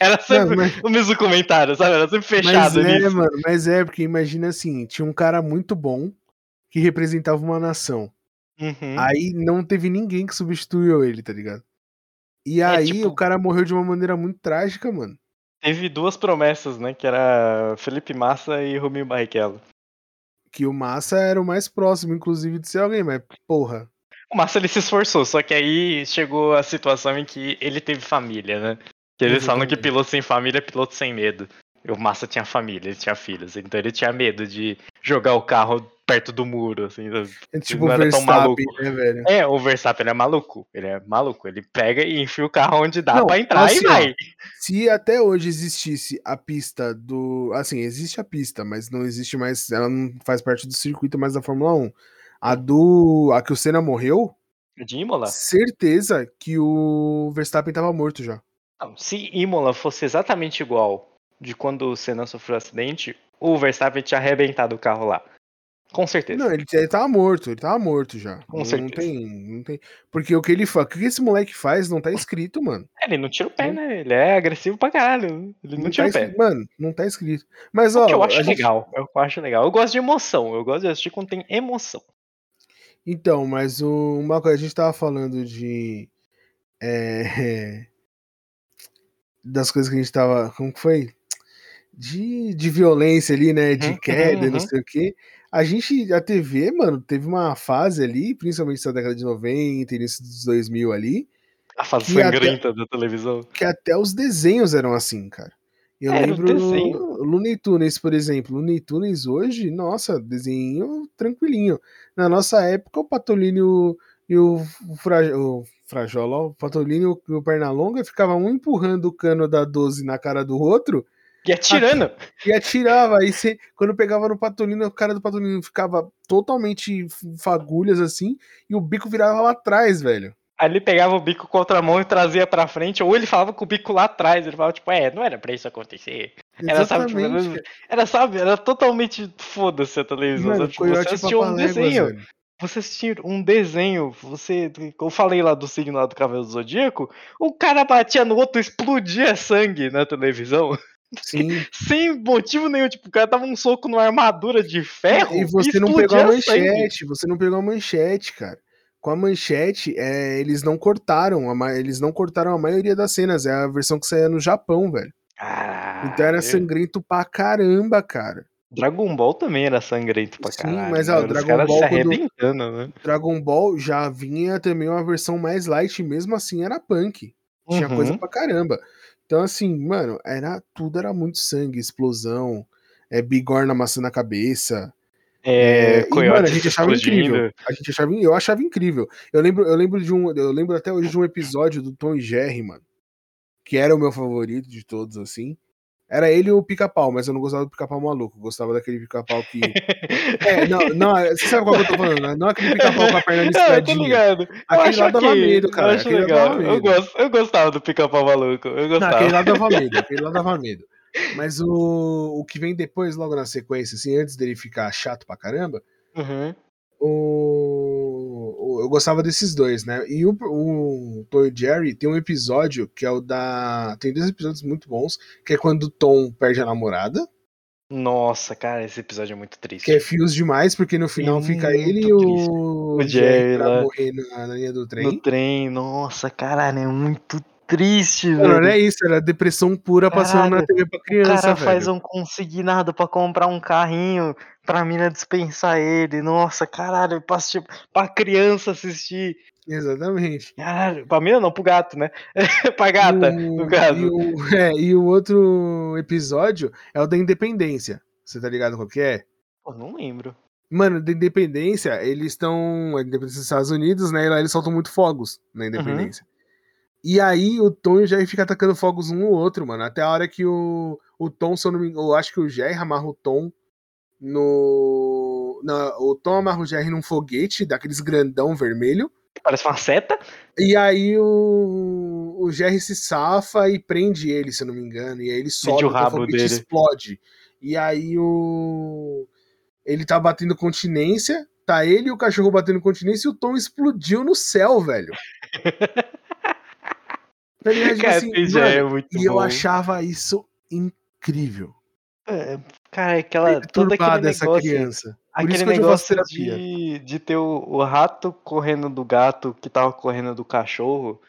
Era sempre Não, mas- o mesmo comentário, sabe? Era sempre Mas fechado é, nisso. mano, mas é, porque imagina assim, tinha um cara muito bom que representava uma nação. Uhum. Aí não teve ninguém que substituiu ele, tá ligado? E aí tipo- o cara morreu de uma maneira muito trágica, mano. Teve duas promessas, né? Que era Felipe Massa e Rubinho Barrichello. Que o Massa era o mais próximo, inclusive, de ser alguém, mas porra. O Massa ele se esforçou, só que aí chegou a situação em que ele teve família, né? Que eles falam que piloto sem família é piloto sem medo. E o Massa tinha família, ele tinha filhos, então ele tinha medo de jogar o carro perto do muro, assim. É tipo o não era tão Verstappen, maluco. né, velho? É, o Verstappen ele é maluco, ele é maluco, ele pega e enfia o carro onde dá Não, pra entrar assim, e ó, vai. Se até hoje existisse a pista do. Assim, existe a pista, mas não existe mais. Ela não faz parte do circuito mais da Fórmula 1. A do. A que o Senna morreu, De Imola? certeza que o Verstappen tava morto já. Não, se Imola fosse exatamente igual de quando o Senna sofreu o acidente, o Verstappen tinha arrebentado o carro lá. Com certeza. Não, ele, ele tava morto, ele tava morto já. Com não, certeza. Não tem, não tem. Porque o que ele faz, o que esse moleque faz não tá escrito, mano. Ele não tira o pé, né? Ele é agressivo pra caralho. Ele não, Não tira tá o pé. escrito, mano, não tá escrito. Mas O ó, que eu acho gente- legal. Eu acho legal. Eu gosto de emoção. Eu gosto de assistir quando tem emoção. Então, mas o, uma coisa, a gente tava falando de. é, das coisas que a gente tava. Como que foi? De, de violência ali, né? De Uhum, queda uhum, não sei o quê. A gente, a TV, mano, teve uma fase ali, principalmente essa década de 90, início dos 2000 ali, A fase que até, sangrenta da televisão. que até os desenhos eram assim, cara. Eu Era o lembro desenho. Looney Tunes, por exemplo. Looney Tunes hoje, nossa, desenho tranquilinho. Na nossa época, o Patolino e o, o, o Frajola, o Patolino e o Pernalonga ficavam um empurrando o cano da 12 na cara do outro E atirando. e atirava. Aí você, quando pegava no Patolino, o cara do Patolino ficava totalmente fagulhas assim e o bico virava lá atrás, velho. Aí ele pegava o bico contra a mão e trazia pra frente, ou ele falava com o bico lá atrás. Ele falava, tipo, é, não era pra isso acontecer. Era, sabe, tipo, era, era, sabe, era totalmente foda-se a televisão. Mano, sabe? Tipo, você assistiu um desenho. velho. Você assistir um desenho, você. Eu falei lá do signo lá do Cavaleiro do Zodíaco, o cara batia no outro, explodia sangue na televisão. Sim. Sem motivo nenhum. Tipo, o cara dava um soco numa armadura de ferro. E você não pegou a sangue. manchete, você não pegou a manchete, cara. Com a manchete, é, eles não cortaram, a eles não cortaram a maioria das cenas, é a versão que saía no Japão, velho. Então era sangrento pra caramba, cara. Dragon Ball também era sangrento pra Sim, caralho. mas, ó, né? Dragon Ball, se quando- arrebentando, né? Dragon Ball já vinha também uma versão mais light, mesmo assim era punk. Tinha Uhum. coisa pra caramba. Então, assim, mano, era tudo era muito sangue, explosão, é, bigorna maçã na cabeça. É, É, e, mano, a gente achava explodindo. incrível. A gente achava, eu achava incrível. Eu lembro, eu lembro de um, eu lembro até hoje de um episódio do Tom e Jerry, mano, que era o meu favorito de todos, assim. Era ele o Pica-Pau, mas eu não gostava do Pica-Pau maluco. Eu gostava daquele Pica-Pau que. É, não, não, você sabe qual que eu tô falando, né? Não aquele Pica-Pau com a perna É, eu tô esticadinha. ligado. Eu Aquele lá dava medo, eu cara. acho Aquele legal. dava Eu, medo. gosto, eu gostava do pica-pau maluco. Eu Não, gostava. aquele lá dava medo, aquele lá dava medo. Mas o, o que vem depois, logo na sequência, assim, antes dele ficar chato pra caramba, Uhum. o- eu gostava desses dois, né? E o, o Tom e Jerry tem um episódio que é o da. Tem dois episódios muito bons, que é quando o Tom perde a namorada, Nossa, cara, esse episódio é muito triste. que é fios demais, porque no final É fica ele e o, O Jerry pra morrer na, na linha do trem. No trem, nossa, caralho, é muito triste, velho. não é isso, era depressão pura passando na TV pra O criança, cara velho. faz um consignado pra comprar um carrinho pra mina dispensar ele. Nossa, caralho, pra, assistir- pra criança assistir. Exatamente. Caralho, pra mina não, pro gato, né? pra gata, e o, no caso. E o, é, e o outro episódio é o da Independência. Você tá ligado qual que é? Pô, não lembro. Mano, da Independência, eles estão. A Independência dos Estados Unidos, né? E lá eles soltam muito fogos na Independência. E aí o Tom e o Jerry ficam atacando fogos um no outro, mano. Até a hora que o, o Tom, se eu não me engano, eu acho que o Jerry amarra o Tom no. Na, o Tom amarra o Jerry num foguete, daqueles grandão vermelho. Parece uma seta. E aí o, o Jerry se safa e prende ele, se eu não me engano. E aí ele sobe, o o rabo foguete dele. explode. E aí o. Ele tá batendo continência. Tá ele e o cachorro batendo continência e o Tom explodiu no céu, velho. Tá ligado? Tipo Cara, assim, já é mano, muito e eu bom. achava isso incrível. É, cara, aquela. Todo aquele essa negócio. criança. Por Aquele eu negócio de, de ter o, o rato correndo do gato que tava correndo do cachorro.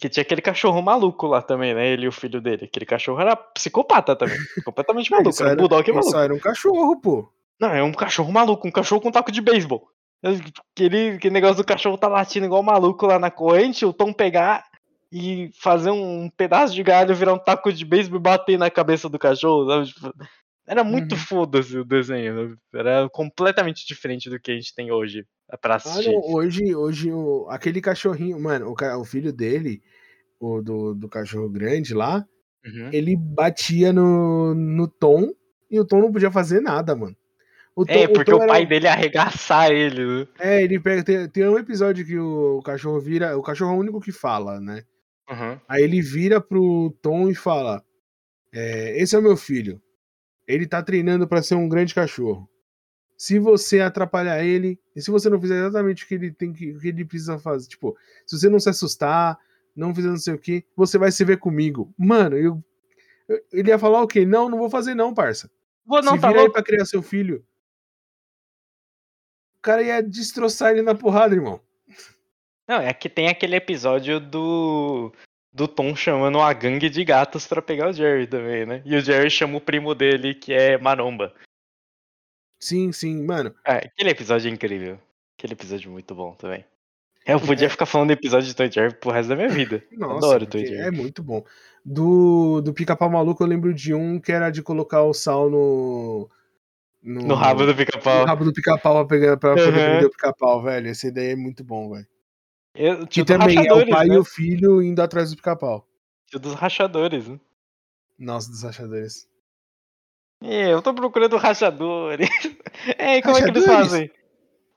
Que tinha aquele cachorro maluco lá também, né? Ele e o filho dele. Aquele cachorro era psicopata também. Completamente Não, maluco. isso Era um era- bulldog Ele maluco. só era um cachorro, pô. Não, é um cachorro maluco, um cachorro com taco de beisebol. Aquele, aquele negócio do cachorro tá latindo igual maluco lá na corrente, o Tom pegar e fazer um pedaço de galho virar um taco de beisebol e bater na cabeça do cachorro, sabe? Tipo, Era muito Uhum. foda-se o desenho, né? Era completamente diferente do que a gente tem hoje pra assistir. hoje, hoje o, aquele cachorrinho, mano, o, o filho dele, o do, do cachorro grande lá, Uhum. ele batia no, no Tom e o Tom não podia fazer nada, mano. O Tom- É, porque o, Tom pai era- dele ia arregaçar ele, né? É, ele pega. Tem, tem um episódio que o, o cachorro vira. O cachorro é o único que fala, né? Uhum. Aí ele vira pro Tom e fala: é, Esse é o meu filho. Ele tá treinando pra ser um grande cachorro. Se você atrapalhar ele, e se você não fizer exatamente o que ele tem que, o que ele precisa fazer, tipo, se você não se assustar, não fizer não sei o que, você vai se ver comigo. Mano, eu, eu- ele ia falar o quê? Não, não vou fazer não, parça. Vou não, se tá vira aí pra criar seu filho. cara ia destroçar ele na porrada, irmão. Não, é que tem aquele episódio do. Do Tom chamando a gangue de gatos pra pegar o Jerry também, né? E o Jerry chama o primo dele, que é Maromba. Sim, sim, mano. É, aquele episódio é incrível. Aquele episódio é muito bom também. Eu podia é. ficar falando episódio de Tom Jerry pro resto da minha vida. Nossa, Adoro Tom Jerry. É muito bom. Do, do Pica-Pau Maluco eu lembro de um que era de colocar o sal no. No, no rabo do pica-pau. No rabo do pica-pau pra, pegar, pra uhum. poder prender o pica-pau, velho. Esse daí é muito bom, velho. Eu, que também é o pai né? e o filho indo atrás do pica-pau. Tio dos rachadores, né? Nossa, dos rachadores. É, eu tô procurando rachadores. Ei, como rachadores? é que eles fazem?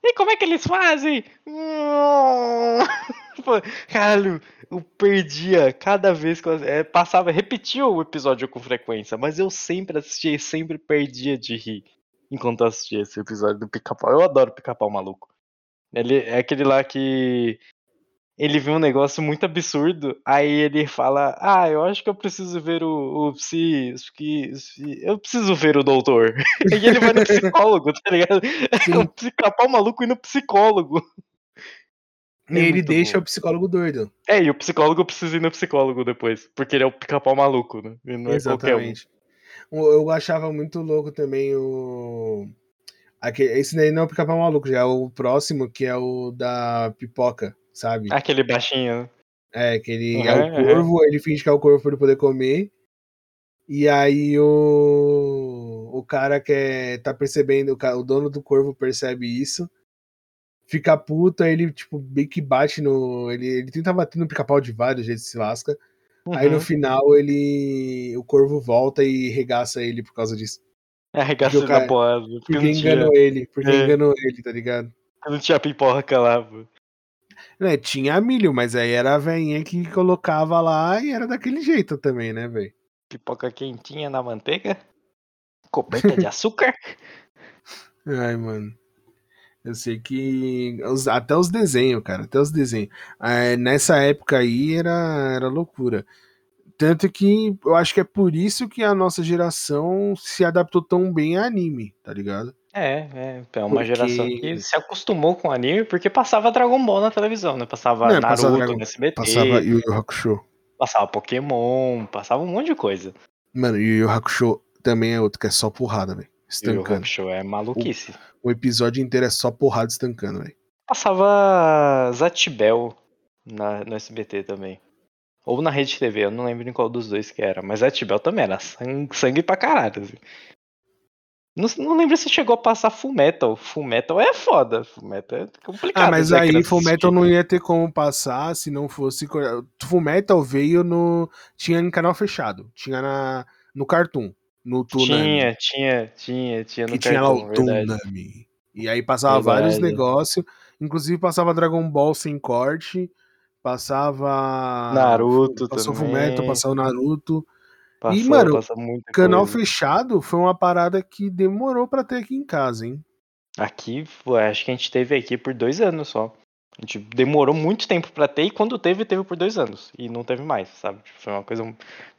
E como é que eles fazem? Caralho, eu perdia cada vez que eu é, passava, repetia o episódio com frequência, mas eu sempre assistia e sempre perdia de rir enquanto assistia esse episódio do pica-pau. Eu adoro pica-pau maluco. Ele é aquele lá que ele vê um negócio muito absurdo, aí ele fala, ah, eu acho que eu preciso ver o, o psi, eu preciso ver o doutor. e ele vai no psicólogo, tá ligado? É um maluco e no psicólogo. É e ele deixa bom. o psicólogo doido. É, e o psicólogo precisa ir no psicólogo depois, porque ele é o pica-pau maluco, né? É Exatamente. Um. Eu achava muito louco também o. Esse daí não é o pica-pau maluco, já é o próximo, que é o da pipoca sabe? Aquele baixinho. É, que ele uhum, é o corvo, uhum. ele finge que é o corvo pra ele poder comer. E aí o, o cara que é, tá percebendo, o, dono do corvo percebe isso, fica puto, aí ele, tipo, bem que bate no. Ele, ele tenta bater no pica-pau de vários jeitos, se lasca. Uhum. Aí no uhum. final ele. O corvo volta e regaça ele por causa disso. É, arregaça ele na porrada. Porque, porque enganou ele, porque é. enganou ele, tá ligado? Não tinha pipoca lá, pô. Né, tinha milho, mas aí era a veinha que colocava lá e era daquele jeito também, né, velho? Pipoca quentinha na manteiga? Coberta de açúcar? Ai, mano. Eu sei que. Os, até os desenhos, cara. Até os desenhos. É, nessa época aí era, era loucura. Tanto que eu acho que é por isso que a nossa geração se adaptou tão bem a anime, tá ligado? É, é, é uma porque... geração que se acostumou com anime porque passava Dragon Ball na televisão, né? Passava Não, Naruto passava Dragon... no SBT. Passava Yu Yu Hakusho. Passava Pokémon, passava um monte de coisa. Mano, Yu Yu Hakusho também é outro que é só porrada, velho. Estancando. Yu Hakusho é maluquice. O, o episódio inteiro é só porrada estancando, velho. Passava Zatibel na, no SBT também. Ou na Rede TV, eu não lembro em qual dos dois que era. Mas Zatibel também era sangue, sangue pra caralho. Assim. Não, não lembro se chegou a passar Full Metal. Full Metal é foda. Full Metal é complicado. Ah, mas aí Full Metal não ia ter como passar se não fosse. Full Metal veio no. Tinha em canal fechado. Tinha na, no Cartoon. No Tunami. Tinha, tinha, tinha, tinha no que. Tinha lá o Tunami. E aí passava verdade. vários negócios. Inclusive passava Dragon Ball sem corte. Passava. Naruto passou também. Full Metal, passou Naruto. Passou, e, mano, canal coisa. fechado foi uma parada que demorou para ter aqui em casa, hein? Aqui, acho que a gente teve aqui por dois anos só. A gente demorou muito tempo para ter e quando teve, teve por dois anos. E não teve mais, sabe? Foi uma coisa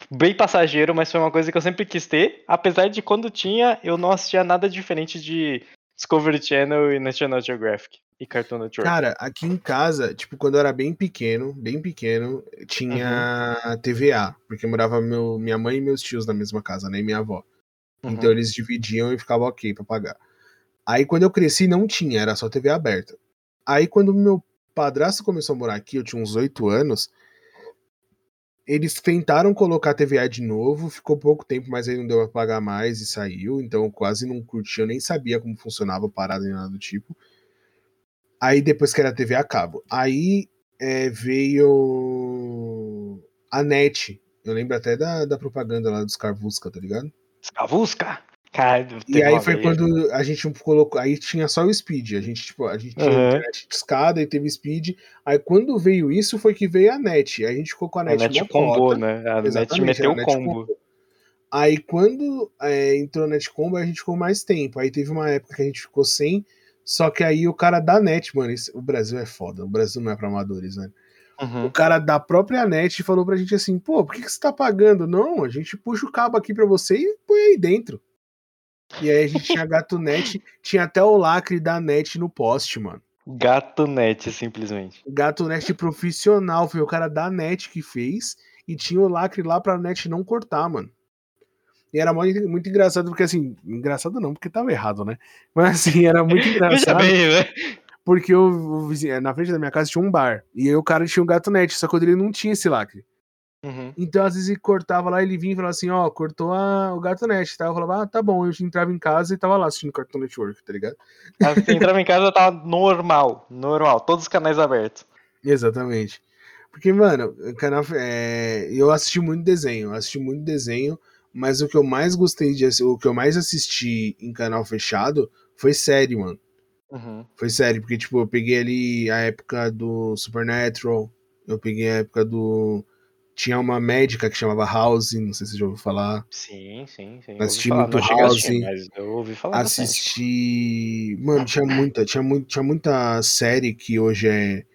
bem passageiro, mas foi uma coisa que eu sempre quis ter. Apesar de quando tinha, eu não assistia nada diferente de Discovery Channel e National Geographic e Cartoon Network. Cara, aqui em casa, tipo, quando eu era bem pequeno, bem pequeno, tinha uhum. TVA, porque morava meu, minha mãe e meus tios na mesma casa, né, e minha avó. Uhum. Então eles dividiam e ficava ok pra pagar. Aí quando eu cresci não tinha, era só TV aberta. Aí quando meu padrasto começou a morar aqui, eu tinha uns oito anos, eles tentaram colocar TVA de novo, ficou pouco tempo, mas aí não deu pra pagar mais e saiu, então quase não curti, eu nem sabia como funcionava a parada nem nada do tipo. Aí depois que era TV a cabo. Aí é, veio a NET. Eu lembro até da, da propaganda lá dos Carvusca, tá ligado? Carvusca? Cara, e aí foi quando a gente colocou. Aí tinha só o Speed. A gente, tipo, a gente tinha uhum. internet de escada e teve Speed. Aí quando veio isso foi que veio a net. Aí a gente colocou a net. A net combo, né? A net meteu o combo. combo. Aí quando é, entrou a net combo, a gente ficou mais tempo. Aí teve uma época que a gente ficou sem. Só que aí o cara da net, mano, o Brasil é foda. O Brasil não é pra amadores, né? Uhum. O cara da própria net falou pra gente assim: pô, por que, que você tá pagando? Não, a gente puxa o cabo aqui pra você e põe aí dentro. E aí a gente tinha gato net, tinha até o lacre da net no poste, mano. Gato net, simplesmente. Gato net profissional, foi o cara da net que fez e tinha o lacre lá pra net não cortar, mano. E era muito, muito engraçado, porque assim, engraçado não, porque tava errado, né? Mas assim, era muito engraçado. bem, né? Porque o, na frente da minha casa tinha um bar. E aí o cara tinha um gato net, só que ele não tinha esse lacre. Uhum. Então, às vezes, ele cortava lá, ele vinha e falava assim, ó, cortou a, o gato net, tá? Eu falava, ah, tá bom. Eu entrava em casa e tava lá assistindo Cartoon Network, tá ligado? Assim, entrava em casa tava normal, normal, todos os canais abertos. Exatamente. Porque, mano, canal, é, eu assisti muito desenho, eu assisti muito desenho, mas o que eu mais gostei de o que eu mais assisti em canal fechado foi série, mano. Uhum. Foi série, porque, tipo, eu peguei ali a época do Supernatural, eu peguei a época do tinha uma médica que chamava House, não sei se você já ouviu falar. Sim, sim, sim. Assisti falar, muito House. mas eu ouvi falar bastante. Assisti. Mano, tinha muita, tinha, muito, tinha muita série que hoje é.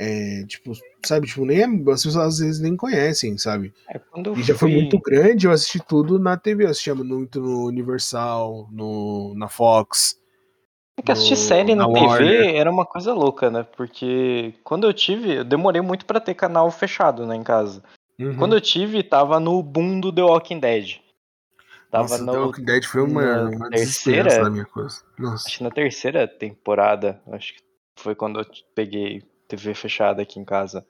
É, tipo, sabe, tipo, nem é- as pessoas às vezes nem conhecem, sabe? É, E já foi fui- muito grande, eu assisti tudo na TV, eu assistia muito no Universal, no, na Fox. Porque assistir no- série na na TV Warner. era uma coisa louca, né? Porque quando eu tive, eu demorei muito pra ter canal fechado, né, em casa. Uhum. Quando eu tive, tava no boom do The Walking Dead. Tava Nossa, no, The Walking Dead foi uma, uma terceira- da minha coisa. Nossa. acho que na terceira temporada, acho que foi quando eu peguei TV fechada aqui em casa.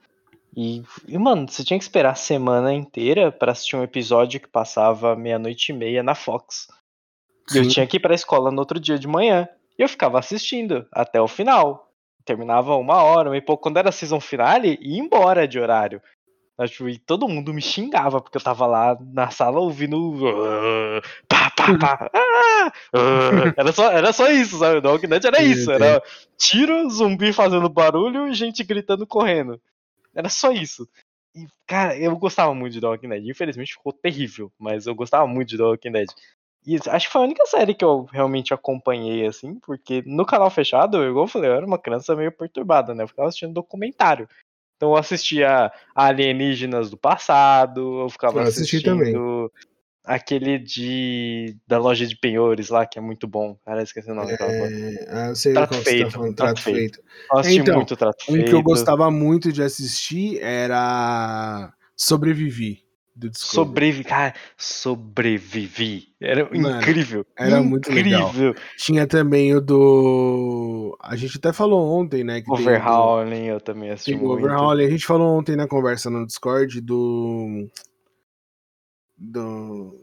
E, e, mano, você tinha que esperar a semana inteira pra assistir um episódio que passava meia-noite e meia na Fox. E eu Sim. tinha que ir pra escola no outro dia de manhã. E eu ficava assistindo até o final. Terminava uma hora, e pouco. Quando era season finale, ia embora de horário. Tipo, E todo mundo me xingava, porque eu tava lá na sala ouvindo. "Ah, Pá, pá, pá, ah, ah". Era, só, era só isso, sabe? O era isso. Era tiro, zumbi fazendo barulho e gente gritando correndo. Era só isso. E, cara, eu gostava muito de Dead. Infelizmente ficou terrível, mas eu gostava muito de Dead. E acho que foi a única série que eu realmente acompanhei, assim, porque no canal fechado, igual eu falei, eu era uma criança meio perturbada, né? Eu ficava assistindo documentário. Então eu assistia Alienígenas do passado, eu ficava Eu assisti assistindo aquele de da loja de penhores lá, que é muito bom. Cara, esqueci o nome. daquela. É, ah, eu sei Trato qual que você feito, tá falando, trato trato feito. Eu assisti Então, muito Trato Um Feito. que eu gostava muito de assistir era Sobrevivi, do Discovery. Sobrevi... Cara, sobrevivi. Era Mano, incrível. era muito legal. incrível. Tinha também o do. A gente até falou ontem, né? Que tem Overhauling, eu também assisti Tem muito. Overhauling. A gente falou ontem na conversa no Discord do. Do.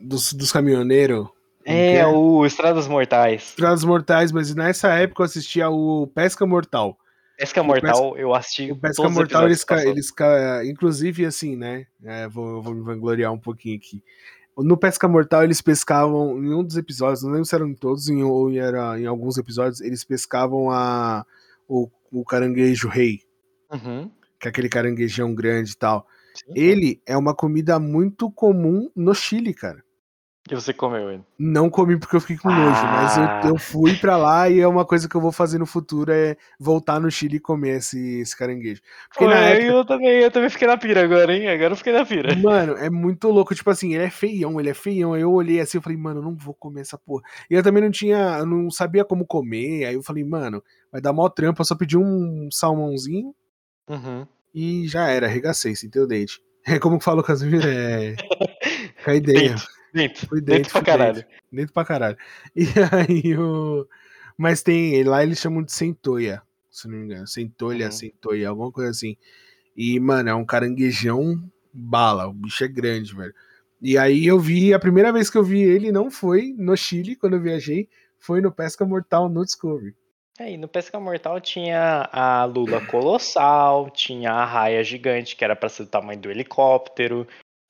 Dos, dos caminhoneiros. É, o Estradas Mortais. Estradas Mortais, mas nessa época eu assistia o Pesca Mortal. Pesca Mortal, eu assisti. O Pesca Mortal, eles, ca- eles ca- inclusive assim, né? é, vou, vou me vangloriar um pouquinho aqui. No Pesca Mortal, eles pescavam, em um dos episódios, não lembro se eram em todos em- ou era em alguns episódios, eles pescavam a, o, o caranguejo rei, Uhum. que é aquele caranguejão grande e tal. Sim. Ele é uma comida muito comum no Chile, cara. E você comeu ele. Não comi porque eu fiquei com nojo, mas Ah. eu, eu fui pra lá e é uma coisa que eu vou fazer no futuro é voltar no Chile e comer esse, esse caranguejo. Porque Pô, na época, eu, também, eu também fiquei na pira agora, hein? Agora eu fiquei na pira. Mano, é muito louco. Tipo assim, ele é feião, ele é feião. Aí eu olhei assim, eu falei, mano, eu não vou comer essa porra. E eu também não tinha, eu não sabia como comer. Aí eu falei, mano, vai dar mó trampa. Eu só pedi um salmãozinho Uhum. e já era, arregacei, sentei o dente. É como que fala o Casimiro, é. Com a ideia. Dentro, dentro. Fui Dentro dentro, pra caralho. dentro. Dentro pra caralho. E aí o. Mas tem. Lá eles chamam de centoia, se não me engano. Centolha, Uhum. centoia, alguma coisa assim. E, mano, é um caranguejão bala. O bicho é grande, velho. E aí eu vi, a primeira vez que eu vi ele não foi no Chile, quando eu viajei, foi no Pesca Mortal no Discovery. É, e no Pesca Mortal tinha a lula colossal, tinha a raia gigante, que era pra ser do tamanho do helicóptero,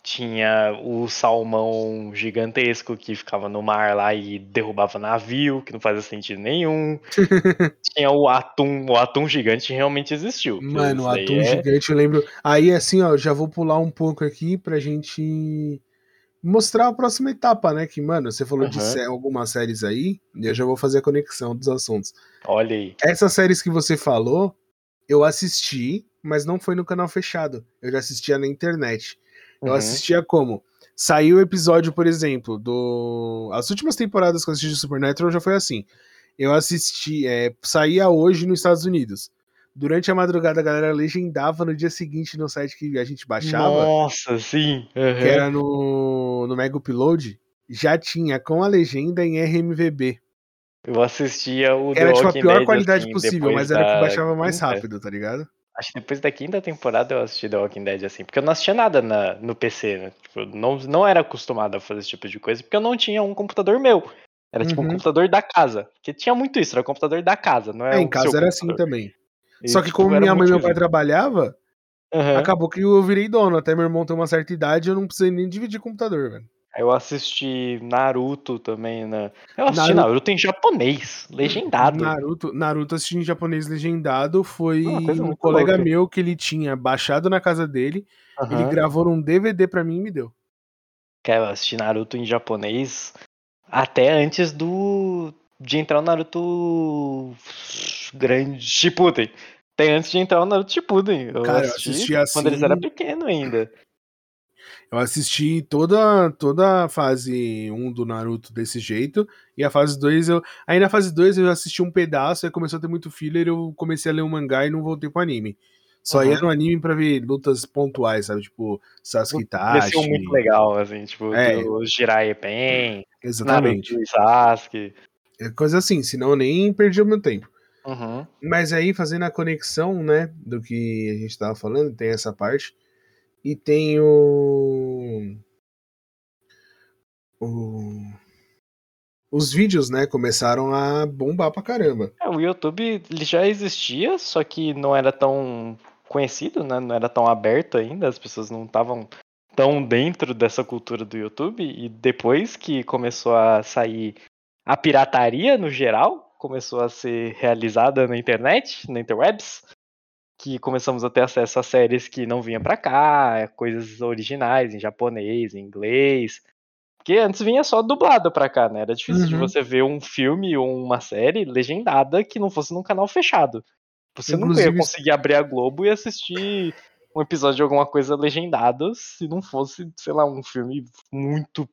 tinha o salmão gigantesco que ficava no mar lá e derrubava navio, que não fazia sentido nenhum. tinha o atum, o atum gigante realmente existiu. Mano, o atum é- gigante, eu lembro. Aí, assim, ó, já vou pular um pouco aqui pra gente mostrar a próxima etapa, né? Que, mano, você falou de Aham. sé- algumas séries aí, e eu já vou fazer a conexão dos assuntos. Olha aí. Essas séries que você falou, eu assisti, mas não foi no canal fechado. Eu já assistia na internet. Eu Uhum. assistia como? Saiu o episódio, por exemplo, do. As últimas temporadas que eu assisti de Supernatural já foi assim. Eu assisti. É, saía hoje nos Estados Unidos. Durante a madrugada a galera legendava no dia seguinte no site que a gente baixava. Nossa, sim. Uhum. Que era no, no Mega Upload. Já tinha com a legenda em RMVB. Eu assistia o Era tipo a pior Dead, qualidade assim, possível, mas era o que baixava mais rápido, tá ligado? Acho que depois da quinta temporada eu assisti The Walking Dead assim, porque eu não assistia nada na, no PC, né? Tipo, não, não era acostumado a fazer esse tipo de coisa, porque eu não tinha um computador meu. Era tipo uhum. um computador da casa. Que tinha muito isso, era o computador da casa, não é? é em casa era assim também. E, Só que tipo, como minha mãe e meu pai trabalhava, uhum. acabou que eu virei dono. Até meu irmão tem uma certa idade, eu não precisei nem dividir computador, velho. Eu assisti Naruto também, né? Eu assisti Naruto, Naruto em japonês, legendado. Naruto, Naruto assisti em japonês legendado foi ah, um colega louca. meu que ele tinha baixado na casa dele, uhum. ele gravou um DVD pra mim e me deu. Cara, eu assisti Naruto em japonês até antes do de entrar o Naruto grande Shippuden. Tem antes de entrar o Naruto Shippuden. Eu Cara, assisti, eu assisti assim... quando eles eram pequenos ainda. Eu assisti toda, toda a fase 1 do Naruto desse jeito, e a fase 2 eu. Aí na fase 2 eu assisti um pedaço, aí começou a ter muito filler, eu comecei a ler o mangá e não voltei pro anime. Só uhum. ia no anime pra ver lutas pontuais, sabe? Tipo, Sasuke Itachi. muito legal, assim, tipo, é. o Jiraiya Pen, Exatamente. Naruto e Sasuke. É coisa assim, senão eu nem perdi o meu tempo. Uhum. Mas aí, fazendo a conexão, né, do que a gente tava falando, tem essa parte. E tem o. o os vídeos, né, começaram a bombar pra caramba. É, o YouTube já existia, só que não era tão conhecido, né? Não era tão aberto ainda, as pessoas não estavam tão dentro dessa cultura do YouTube. E depois que começou a sair a pirataria no geral, começou a ser realizada na internet, na interwebs, que começamos a ter acesso a séries que não vinham para cá, coisas originais em japonês, em inglês. Porque antes vinha só dublado pra cá, né? Era difícil uhum. de você ver um filme ou uma série legendada que não fosse num canal fechado. Você Inclusive... nunca ia conseguir abrir a Globo e assistir um episódio de alguma coisa legendado se não fosse, sei lá, um filme muito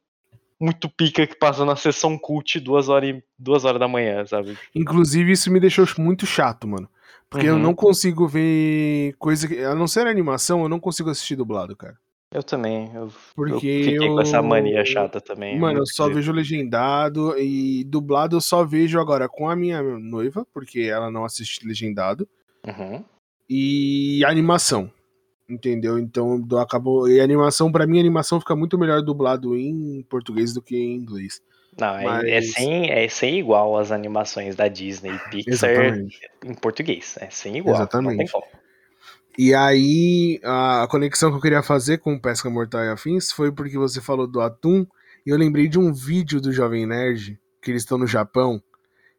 muito pica que passa na sessão cult duas horas, duas horas da manhã, sabe? Inclusive, isso me deixou muito chato, mano. Porque uhum. eu não consigo ver coisa que. A não ser animação, eu não consigo assistir dublado, cara. Eu também. Eu, Porque eu fiquei eu... com essa mania chata também. Mano, eu só vejo legendado e dublado eu só vejo agora com a minha noiva, porque ela não assiste legendado. Uhum. E animação. Entendeu? Então acabou. E animação, para mim, animação fica muito melhor dublado em português do que em inglês. Não, é, é Mas... é, sem, é sem igual as animações da Disney e Pixar Exatamente. em português. É sem igual. Exatamente. E aí, a conexão que eu queria fazer com Pesca Mortal e Afins foi porque você falou do atum, e eu lembrei de um vídeo do Jovem Nerd, que eles estão no Japão,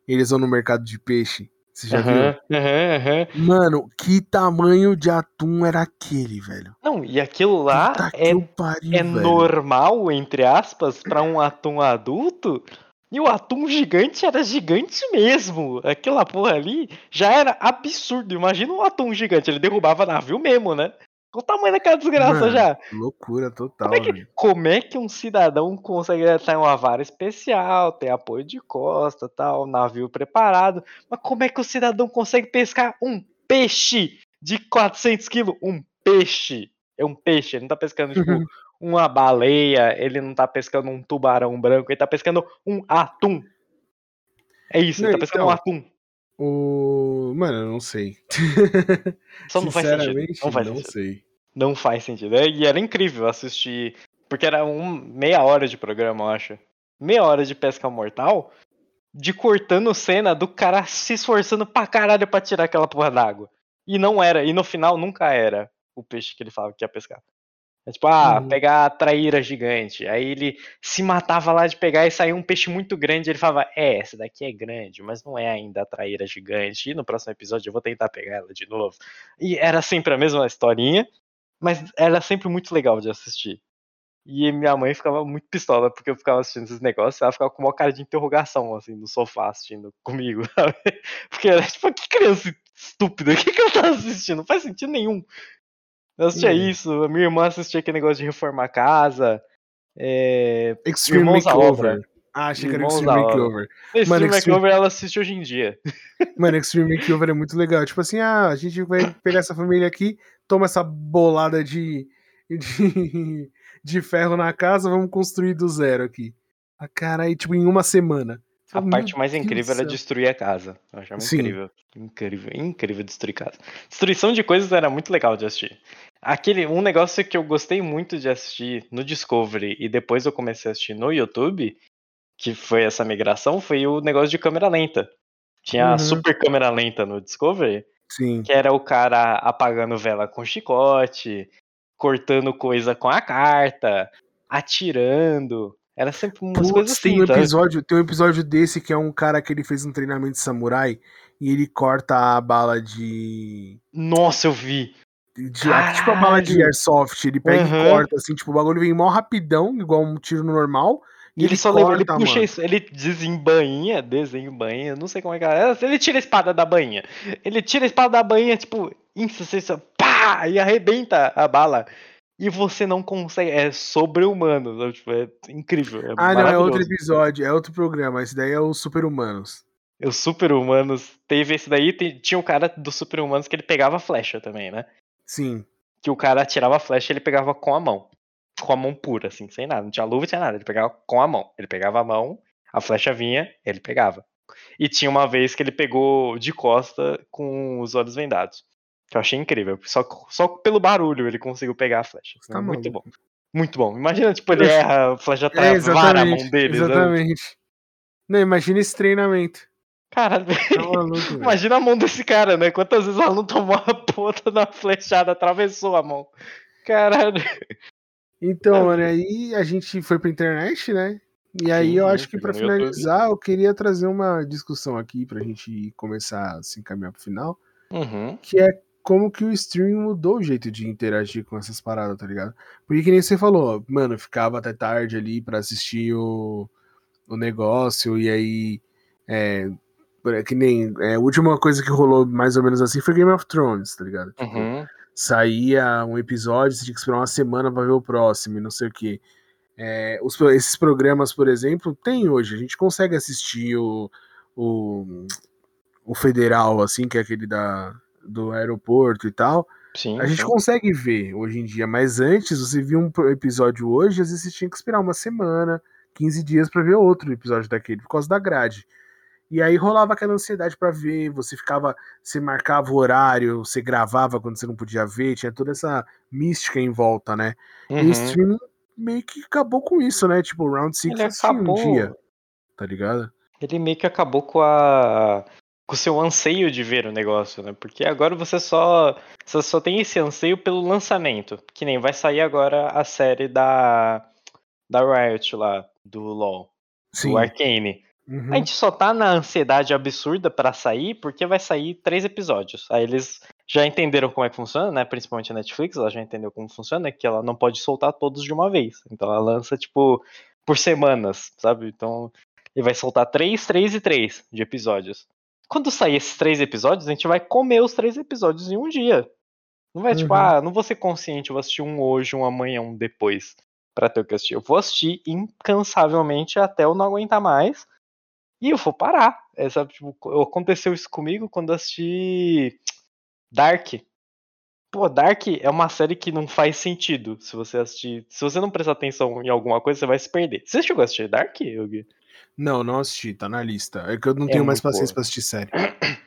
eles vão no mercado de peixe, você já uhum, viu? Uhum, uhum. Mano, que tamanho de atum era aquele, velho? Não, e aquilo lá é, pariu, é normal, entre aspas, para um atum adulto. E o atum gigante era gigante mesmo. Aquela porra ali já era absurdo. Imagina um atum gigante, ele derrubava navio mesmo, né? Qual o tamanho daquela desgraça Mano, já? Loucura total. Como é, que, como é, que, um cidadão consegue estar em uma vara especial, ter apoio de costa, tal, navio preparado? Mas como é que o cidadão consegue pescar um peixe de 400 quilos? Um peixe. É um peixe, ele não tá pescando, tipo, uhum. uma baleia, ele não tá pescando um tubarão branco, ele tá pescando um atum. É isso, não, ele tá pescando então, um atum. O. Mano, eu não sei. Só não faz sentido. Não, faz não sentido. sei. Não faz sentido. E era incrível assistir. Porque era um, meia hora de programa, eu acho. Meia hora de pesca mortal. De cortando cena do cara se esforçando pra caralho pra tirar aquela porra d'água. E não era. E no final nunca era o peixe que ele falava que ia pescar. É tipo, ah, uhum. pegar a traíra gigante. Aí ele se matava lá de pegar e saía um peixe muito grande. Ele falava, é, essa daqui é grande, mas não é ainda a traíra gigante. E no próximo episódio eu vou tentar pegar ela de novo. E era sempre a mesma historinha, mas era sempre muito legal de assistir. E minha mãe ficava muito pistola porque eu ficava assistindo esses negócios. Ela ficava com uma cara de interrogação, assim, no sofá assistindo comigo, sabe? Porque era tipo, que criança estúpida, o que, que eu tava assistindo? Não faz sentido nenhum. Eu assistia hum. isso, a minha irmã assistia aquele negócio de reformar a casa. É... Extreme Makeover. Ah, achei que era Extreme. Makeover. Esse Mano, Extreme- Makeover ela assiste hoje em dia. Mano, Extreme Makeover é muito legal. Tipo assim, ah, a gente vai pegar essa família aqui, toma essa bolada de, de, de ferro na casa, vamos construir do zero aqui. Ah, cara, aí, tipo, em uma semana. A Meu parte mais Deus incrível era destruir a casa. Eu achava Sim. incrível. Incrível, incrível destruir casa. Destruição de coisas era muito legal de assistir. Aquele, um negócio que eu gostei muito de assistir no Discovery e depois eu comecei a assistir no YouTube, que foi essa migração, foi o negócio de câmera lenta. Tinha Uhum. a super câmera lenta no Discovery, Sim. que era o cara apagando vela com chicote, cortando coisa com a carta, atirando. Era sempre umas coisas Putz, tem assim, um sabe? episódio, tem um episódio desse que é um cara que ele fez um treinamento de samurai e ele corta a bala de. Nossa, eu vi. de tipo a bala de airsoft. Ele pega Aham. e corta, assim, tipo, o bagulho vem mó rapidão, igual um tiro normal. E ele, só leva, ele corta, puxa mano. isso, ele desembainha, desembainha, não sei como é que é. Ele tira a espada da bainha. Ele tira a espada da bainha, tipo, insta, pá, e arrebenta a bala. E você não consegue, é sobre-humano? Tipo, é incrível. É Ah, não, é outro episódio, é outro programa. Esse daí é o Super Humanos. Os super-humanos, teve esse daí, tinha o cara dos super-humanos que ele pegava flecha também, né? Sim. Que o cara tirava a flecha e ele pegava com a mão. Com a mão pura, assim, sem nada. Não tinha luva, tinha nada. Ele pegava com a mão. Ele pegava a mão, a flecha vinha, ele pegava. E tinha uma vez que ele pegou de costa com os olhos vendados. Que eu achei incrível. Só, só pelo barulho ele conseguiu pegar a flecha. Tá muito bom. Muito bom. Imagina, tipo, ele erra, a flecha É, travara a mão dele. sabe? exatamente. Não, imagina esse treinamento. Cara, Tá maluco, imagina a mão desse cara, né? Quantas vezes ela não tomou a ponta da flechada, atravessou a mão. Caralho. Então, mano, aí a gente foi pra internet, né? E aí Sim, eu sim, acho que YouTube. finalizar, eu queria trazer uma discussão aqui pra gente começar a se encaminhar pro final, Uhum. que é como que o streaming mudou o jeito de interagir com essas paradas, tá ligado? Porque que nem você falou, mano, ficava até tarde ali pra assistir o, o negócio, e aí é, que nem é, a última coisa que rolou mais ou menos assim foi Game of Thrones, tá ligado? Tipo, Uhum. Saía um episódio, você tinha que esperar uma semana pra ver o próximo e não sei o que. os, pro- esses programas, por exemplo, tem hoje. A gente consegue assistir o, o, o Federal, assim, que é aquele da, do aeroporto e tal. Sim. A gente sim. consegue ver hoje em dia, mas antes, você via um episódio hoje, às vezes você tinha que esperar uma semana, 15 dias pra ver outro episódio daquele, por causa da grade. E aí rolava aquela ansiedade pra ver, você ficava, você marcava o horário, você gravava quando você não podia ver, tinha toda essa mística em volta, né? E Uhum. o streaming meio que acabou com isso, né? Tipo, Round 6 Ele assistia um acabou. dia, tá ligado? Ele meio que acabou com a. com o seu anseio de ver o negócio, né? Porque agora você só. Você só tem esse anseio pelo lançamento. Que nem vai sair agora a série da. Da Riot lá, do LoL. Sim. Do Arcane. Uhum. A gente só tá na ansiedade absurda pra sair, porque vai sair três episódios. Aí eles já entenderam como é que funciona, né? Principalmente a Netflix, ela já entendeu como funciona, que ela não pode soltar todos de uma vez. Então ela lança, tipo, por semanas, sabe? Então ele vai soltar três, três e três de episódios. Quando sair esses três episódios, a gente vai comer os três episódios em um dia. Não vai, tipo, Uhum. ah, não vou ser consciente, eu vou assistir um hoje, um amanhã, um depois, pra ter o que assistir. Eu vou assistir incansavelmente até eu não aguentar mais. E eu vou parar. É, sabe, tipo, co- aconteceu isso comigo quando assisti Dark. Pô, Dark é uma série que não faz sentido se você assistir. Se você não prestar atenção em alguma coisa, você vai se perder. Você chegou a assistir Dark, Yugi? Não, não assisti, tá na lista. É que eu não É tenho mais paciência boa. pra assistir série.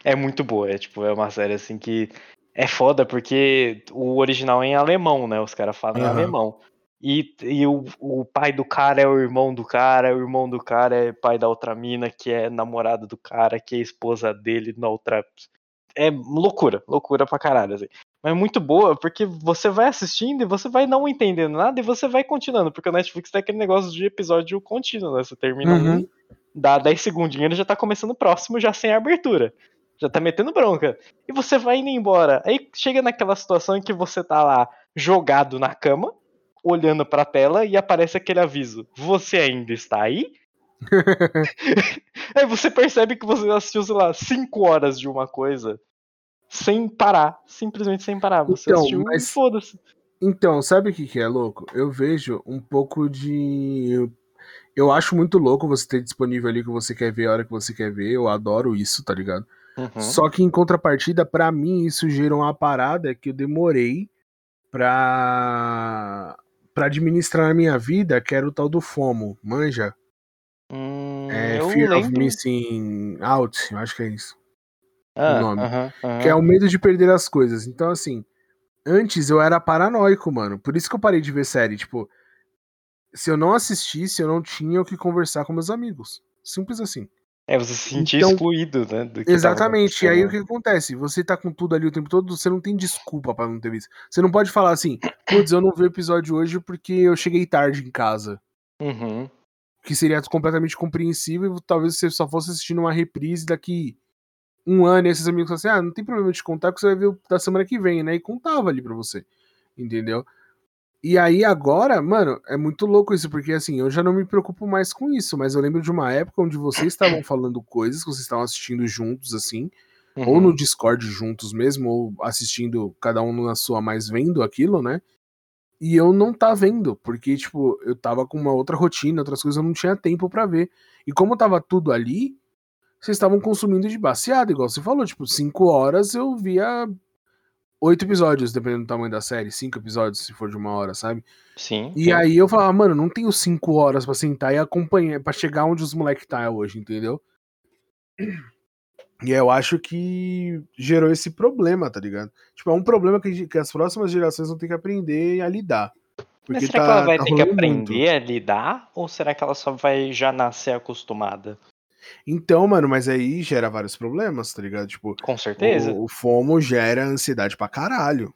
É muito boa, é tipo, é uma série assim que é foda porque o original é em alemão, né? Os caras falam em Aham. alemão. E, e o, o pai do cara é o irmão do cara, o irmão do cara é pai da outra mina, que é namorada do cara, que é esposa dele na outra. É loucura, loucura pra caralho, assim. Mas é muito boa, porque você vai assistindo e você vai não entendendo nada e você vai continuando, porque o Netflix tem aquele negócio de episódio contínuo, né? Você termina Uhum. um, dá 10 segundinhos, ele já tá começando o próximo, já sem abertura. Já tá metendo bronca. E você vai indo embora. Aí chega naquela situação em que você tá lá jogado na cama, olhando pra tela e aparece aquele aviso: Você ainda está aí? Aí você percebe que você assistiu, sei lá, 5 horas de uma coisa sem parar. Simplesmente sem parar. Você Então, assistiu e mas- foda-se. Então, sabe o que, que é louco? Eu vejo um pouco de. Eu acho muito louco você ter disponível ali que você quer ver a hora que você quer ver. Eu adoro isso, tá ligado? Uhum. Só que em contrapartida, pra mim, isso gerou uma parada que eu demorei pra, pra administrar na minha vida, que era o tal do FOMO, manja? Hum, É Fear of lembro. Missing Out, eu acho que é isso. Ah, nome. aham, aham. Que é o medo de perder as coisas. Então, assim, antes eu era paranoico, mano. Por isso que eu parei de ver série. Tipo, se eu não assistisse, eu não tinha o que conversar com meus amigos. Simples assim. É, você se sentia Então- excluído, né? Exatamente. E aí o que acontece? Você tá com tudo ali o tempo todo, você não tem desculpa pra não ter visto. Você não pode falar assim, putz, eu não vi o episódio hoje porque eu cheguei tarde em casa. Uhum. Que seria completamente compreensível e talvez você só fosse assistindo uma reprise daqui um ano e esses amigos falam assim, ah, não tem problema de contar porque você vai ver o da semana que vem, né? E contava ali pra você. Entendeu? E aí agora, mano, é muito louco isso, porque assim, eu já não me preocupo mais com isso, mas eu lembro de uma época onde vocês estavam falando coisas que vocês estavam assistindo juntos, assim, ou uhum. no Discord juntos mesmo, ou assistindo cada um na sua, mas vendo aquilo, né? E eu não tá vendo, porque, tipo, eu tava com uma outra rotina, outras coisas, eu não tinha tempo pra ver. E como tava tudo ali, vocês estavam consumindo de baseado, igual você falou, tipo, cinco horas eu via oito episódios, dependendo do tamanho da série, cinco episódios, se for de uma hora, sabe? Sim. E sim. aí eu falava, mano, não tenho cinco horas pra sentar e acompanhar, pra chegar onde os moleques tá hoje, entendeu? E eu acho que gerou esse problema, tá ligado? Tipo, é um problema que, que as próximas gerações vão ter que aprender a lidar. Mas Porque será tá, que ela vai tá ter que aprender muito. a lidar? Ou será que ela só vai já nascer acostumada? Então, mano, mas aí gera vários problemas, tá ligado? Tipo, Com certeza. o, o FOMO gera ansiedade pra caralho.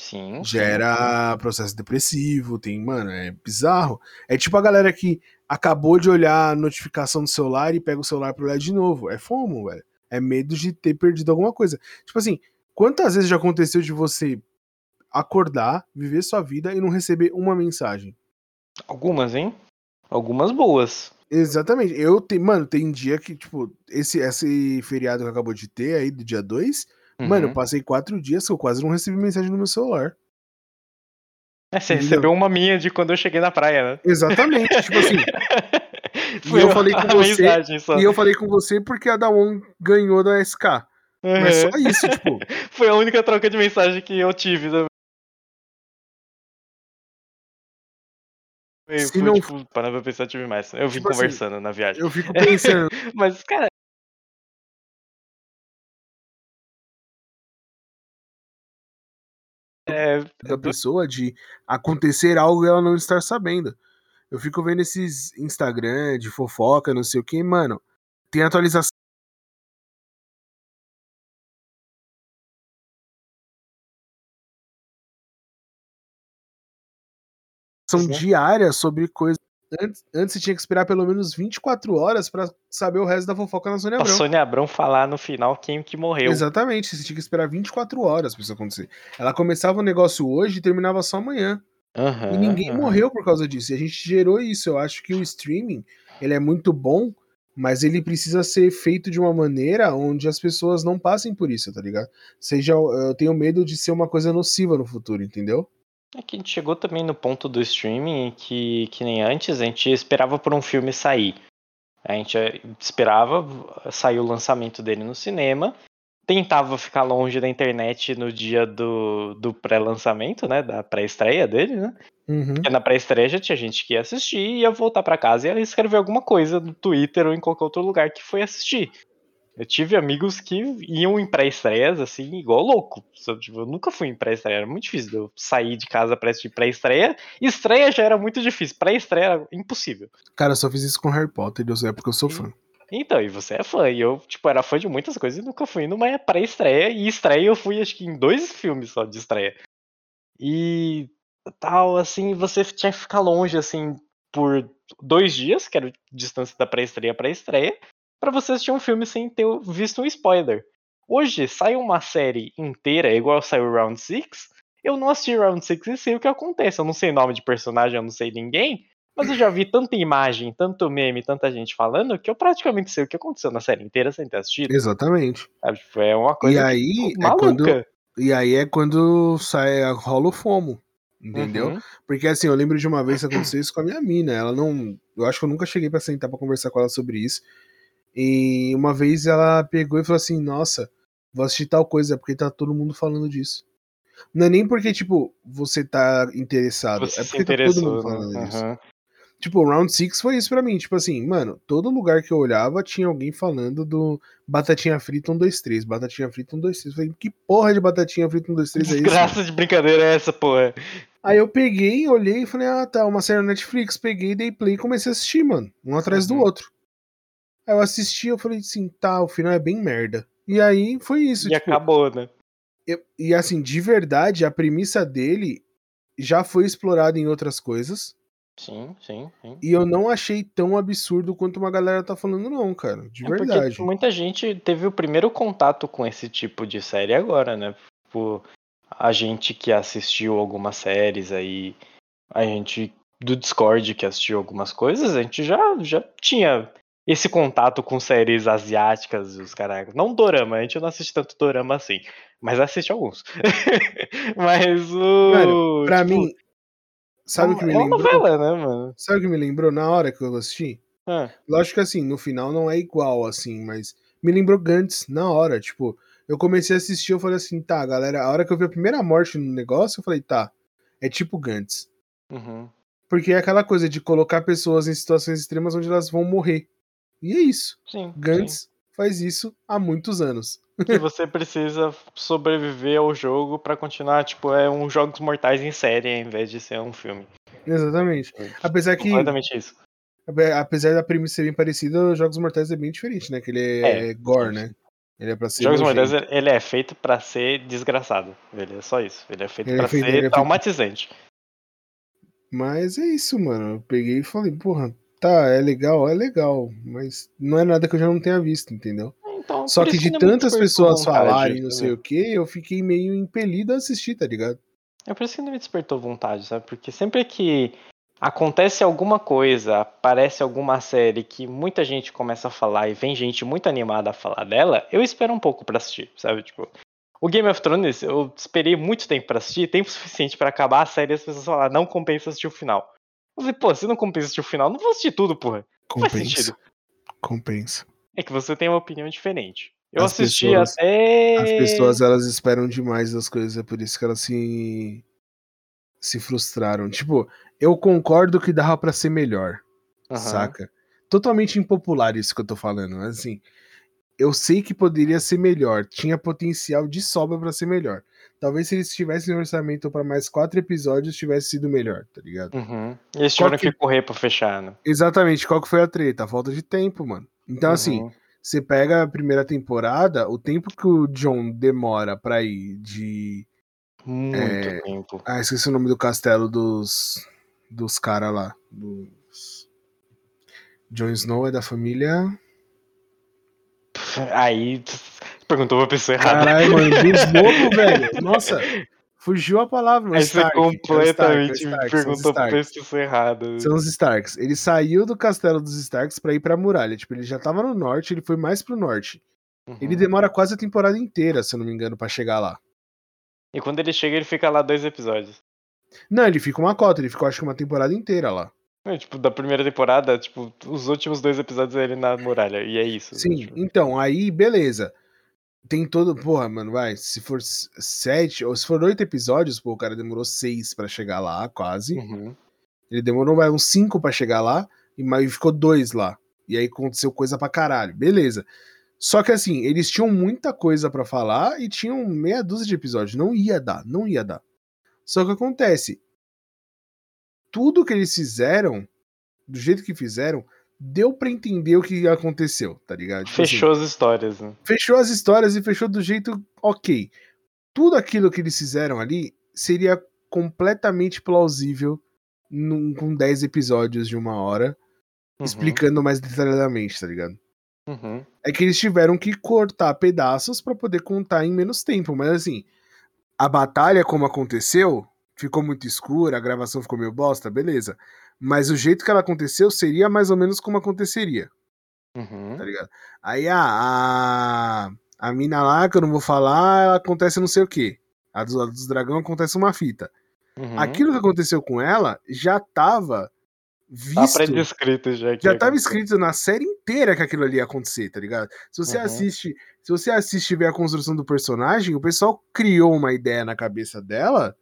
Sim. sim, Gera processo depressivo, tem, mano, é bizarro. É tipo a galera que acabou de olhar a notificação do celular e pega o celular pra olhar de novo. É FOMO, velho. É medo de ter perdido alguma coisa. Tipo assim, quantas vezes já aconteceu de você acordar, viver sua vida e não receber uma mensagem? sim. Algumas, hein? Algumas boas. Exatamente. Eu te, mano, tem dia que, tipo, esse, esse feriado que acabou de ter aí, do dia 2, mano, eu Uhum. passei quatro dias que eu quase não recebi mensagem no meu celular. É, você recebeu uma minha de quando eu cheguei na praia, né? Exatamente, tipo assim. Foi eu falei com você, só. E eu falei com você porque a Dawon ganhou da SK. Mas só Uhum. isso, tipo. Foi a única troca de mensagem que eu tive. Se foi, não- tipo, parando pra pensar, tive mais. Eu vim Tipo assim, conversando na viagem. Eu fico pensando. Mas, cara, é, da pessoa de acontecer algo e ela não estar sabendo. Eu fico vendo esses Instagram de fofoca, não sei o que, mano. Tem atualização Diária sobre coisas. Antes, antes você tinha que esperar pelo menos 24 horas pra saber o resto da fofoca na Sônia a Abrão. Sônia Abrão falar no final quem que morreu. Exatamente, você tinha que esperar 24 horas pra isso acontecer. Ela começava o negócio hoje e terminava só amanhã. Aham, E ninguém aham. morreu por causa disso. E a gente gerou isso. Eu acho que o streaming, ele é muito bom, mas ele precisa ser feito de uma maneira onde as pessoas não passem por isso, tá ligado? Seja, eu tenho medo de ser uma coisa nociva no futuro, entendeu? É que a gente chegou também no ponto do streaming que, que nem antes, a gente esperava por um filme sair. A gente eh, esperava sair o lançamento dele no cinema, tentava ficar longe da internet no dia do, do pré-lançamento, né? Da pré-estreia dele, né? Uhum. Porque na pré-estreia já tinha gente que ia assistir, ia voltar pra casa e ia escrever alguma coisa no Twitter ou em qualquer outro lugar que foi assistir. Eu tive amigos que iam em pré-estreias, assim, igual louco. Tipo, eu nunca fui em pré-estreia, era muito difícil eu sair de casa pra assistir pré-estreia. Estreia já era muito difícil, pré-estreia era impossível. Cara, eu só fiz isso com Harry Potter, eu sei, é porque eu sou fã. Então, e você é fã, e eu, tipo, era fã de muitas coisas e nunca fui numa pré-estreia, e estreia eu fui, acho que em dois filmes só de estreia. E tal, assim, você tinha que ficar longe, assim, por dois dias, que era a distância da pré-estreia pra estreia, pra você assistir um filme sem ter visto um spoiler. Hoje, sai uma série inteira, igual saiu Round 6, eu não assisti Round 6 e sei o que acontece. Eu não sei nome de personagem, eu não sei ninguém, mas eu já vi tanta imagem, tanto meme, tanta gente falando, que eu praticamente sei o que aconteceu na série inteira sem ter assistido. Exatamente. Tipo, É uma E coisa aí, tipo, é quando, maluca. e aí é quando sai, rola o FOMO. Entendeu? Uhum. Porque assim, eu lembro de uma vez que aconteceu isso com a minha mina. Ela não. Eu acho que eu nunca cheguei pra sentar pra conversar com ela sobre isso. E uma vez ela pegou e falou assim: Nossa, vou assistir tal coisa, porque tá todo mundo falando disso. Não é nem porque, tipo, você tá interessado. Você é porque tá todo mundo interessou, falando né? disso. Aham. Tipo, o Round Six foi isso pra mim. Tipo assim, mano, todo lugar que eu olhava tinha alguém falando do Batatinha Frita 1, 2, 3. Batatinha Frita 1, 2, 3. Eu falei, que porra de Batatinha Frita 1, 2, 3 é isso? Desgraça de brincadeira é essa, porra. Aí eu peguei, olhei e falei, ah, tá, uma série na Netflix. Peguei, dei play e comecei a assistir, mano. Um atrás do Uhum. outro. Aí eu assisti, eu falei assim, tá, o final é bem merda. E aí foi isso, E tipo, acabou, né? eu- e assim, de verdade, a premissa dele já foi explorada em outras coisas. Sim, sim, sim. E eu não achei tão absurdo quanto uma galera tá falando, não, cara. De É porque verdade. muita gente teve o primeiro contato com esse tipo de série agora, né? Tipo, a gente que assistiu algumas séries aí, a gente do Discord que assistiu algumas coisas, a gente já, já tinha esse contato com séries asiáticas, os caras. Não dorama, a gente não assiste tanto dorama assim, mas assiste alguns. mas o. Mano, pra tipo, mim, sabe o é que me uma lembrou? novela, né, mano? Sabe o que me lembrou na hora que eu assisti? Ah, Lógico que assim, no final não é igual, assim, mas me lembrou Gantz na hora. Tipo, eu comecei a assistir, eu falei assim, tá, galera, a hora que eu vi a primeira morte no negócio, eu falei, tá, é tipo Gantz. uhum. Porque é aquela coisa de colocar pessoas em situações extremas onde elas vão morrer. E é isso. Sim. sim. Gantz faz isso há muitos anos. que você precisa sobreviver ao jogo pra continuar, tipo, é um jogos mortais em série ao invés de ser um filme. Exatamente. Apesar que, Completamente isso. ape- apesar da premissa ser bem parecida, os Jogos Mortais é bem diferente, né? Que ele é, É, gore, sim, né? Ele é pra ser Jogos mortais, ele é feito pra ser desgraçado. Ele é só isso. Ele é feito Ele é pra feito- ele é ser feito- traumatizante. Mas é isso, mano. Eu peguei e falei, porra, tá, é legal, é legal. Mas não é nada que eu já não tenha visto, entendeu? Então, Só que de me tantas pessoas falarem não sei sabe? o que, eu fiquei meio impelido a assistir, tá ligado? É por isso que não me despertou vontade, sabe? Porque sempre que acontece alguma coisa, aparece alguma série que muita gente começa a falar e vem gente muito animada a falar dela, eu espero um pouco pra assistir, sabe? Tipo, o Game of Thrones, eu esperei muito tempo pra assistir, tempo suficiente pra acabar a série e as pessoas falaram, não compensa assistir o final. Eu falei, pô, se não compensa assistir o final, não vou assistir tudo, porra. Sentido. Compensa. É que você tem uma opinião diferente. Eu As assisti pessoas- até. As pessoas, elas esperam demais das coisas, é por isso que elas se se frustraram. Tipo, eu concordo que dava pra ser melhor, Aham. saca? Totalmente impopular isso que eu tô falando, mas assim, eu sei que poderia ser melhor, tinha potencial de sobra pra ser melhor. Talvez se eles tivessem um orçamento pra mais quatro episódios, tivesse sido melhor, tá ligado? Uhum. E eles tiveram que- que correr pra fechar, né? Exatamente, qual que foi a treta? A falta de tempo, mano. Então, assim, Uhum. você pega a primeira temporada, o tempo que o John demora pra ir de. Muito É, tempo. Ah, esqueci o nome do castelo dos. dos caras lá. Dos. Jon Snow é da família. Aí perguntou pra pessoa errada. Caralho, mano, lobos, velho. Nossa, fugiu a palavra. Aí Mas você Stark, é Stark, é completamente Stark, me são os perguntou pra pessoa errada. São os Starks. Ele saiu do castelo dos Starks pra ir pra muralha. Tipo, ele já tava no norte, ele foi mais pro norte. Ele Uhum. demora quase a temporada inteira, se eu não me engano, pra chegar lá. E quando ele chega, ele fica lá dois episódios. Não, ele fica uma cota, ele ficou acho que uma temporada inteira lá. É, tipo, da primeira temporada, tipo, os últimos dois episódios é ele na muralha. E é isso. Sim, tipo. então, aí, beleza. Tem todo. Porra, mano, vai. Se for sete, ou se for oito episódios, pô, o cara demorou seis pra chegar lá, quase. Uhum. Ele demorou vai, uns cinco pra chegar lá, e mas ficou dois lá. E aí aconteceu coisa pra caralho. Beleza. Só que assim, eles tinham muita coisa pra falar e tinham meia dúzia de episódios. Não ia dar, não ia dar. Só que acontece. Tudo que eles fizeram, do jeito que fizeram, deu pra entender o que aconteceu, tá ligado? Tipo assim, Fechou as histórias, né? fechou as histórias e fechou do jeito ok. Tudo aquilo que eles fizeram ali seria completamente plausível num- com 10 episódios de uma hora, Uhum, explicando mais detalhadamente, tá ligado? uhum. É que eles tiveram que cortar pedaços pra poder contar em menos tempo, mas assim, a batalha como aconteceu, ficou muito escura, a gravação ficou meio bosta, beleza. Mas o jeito que ela aconteceu seria mais ou menos como aconteceria Uhum. tá ligado? Aí a, a, a mina lá, que eu não vou falar, ela acontece não sei o que. A dos, a dos dragão acontece uma fita. Uhum. Aquilo que aconteceu com ela já tava Tá visto. já. que já ia tava escrito na série inteira que aquilo ali ia acontecer, tá ligado? Se você Uhum. assiste, se você assiste e vê a construção do personagem, o pessoal criou uma ideia na cabeça dela,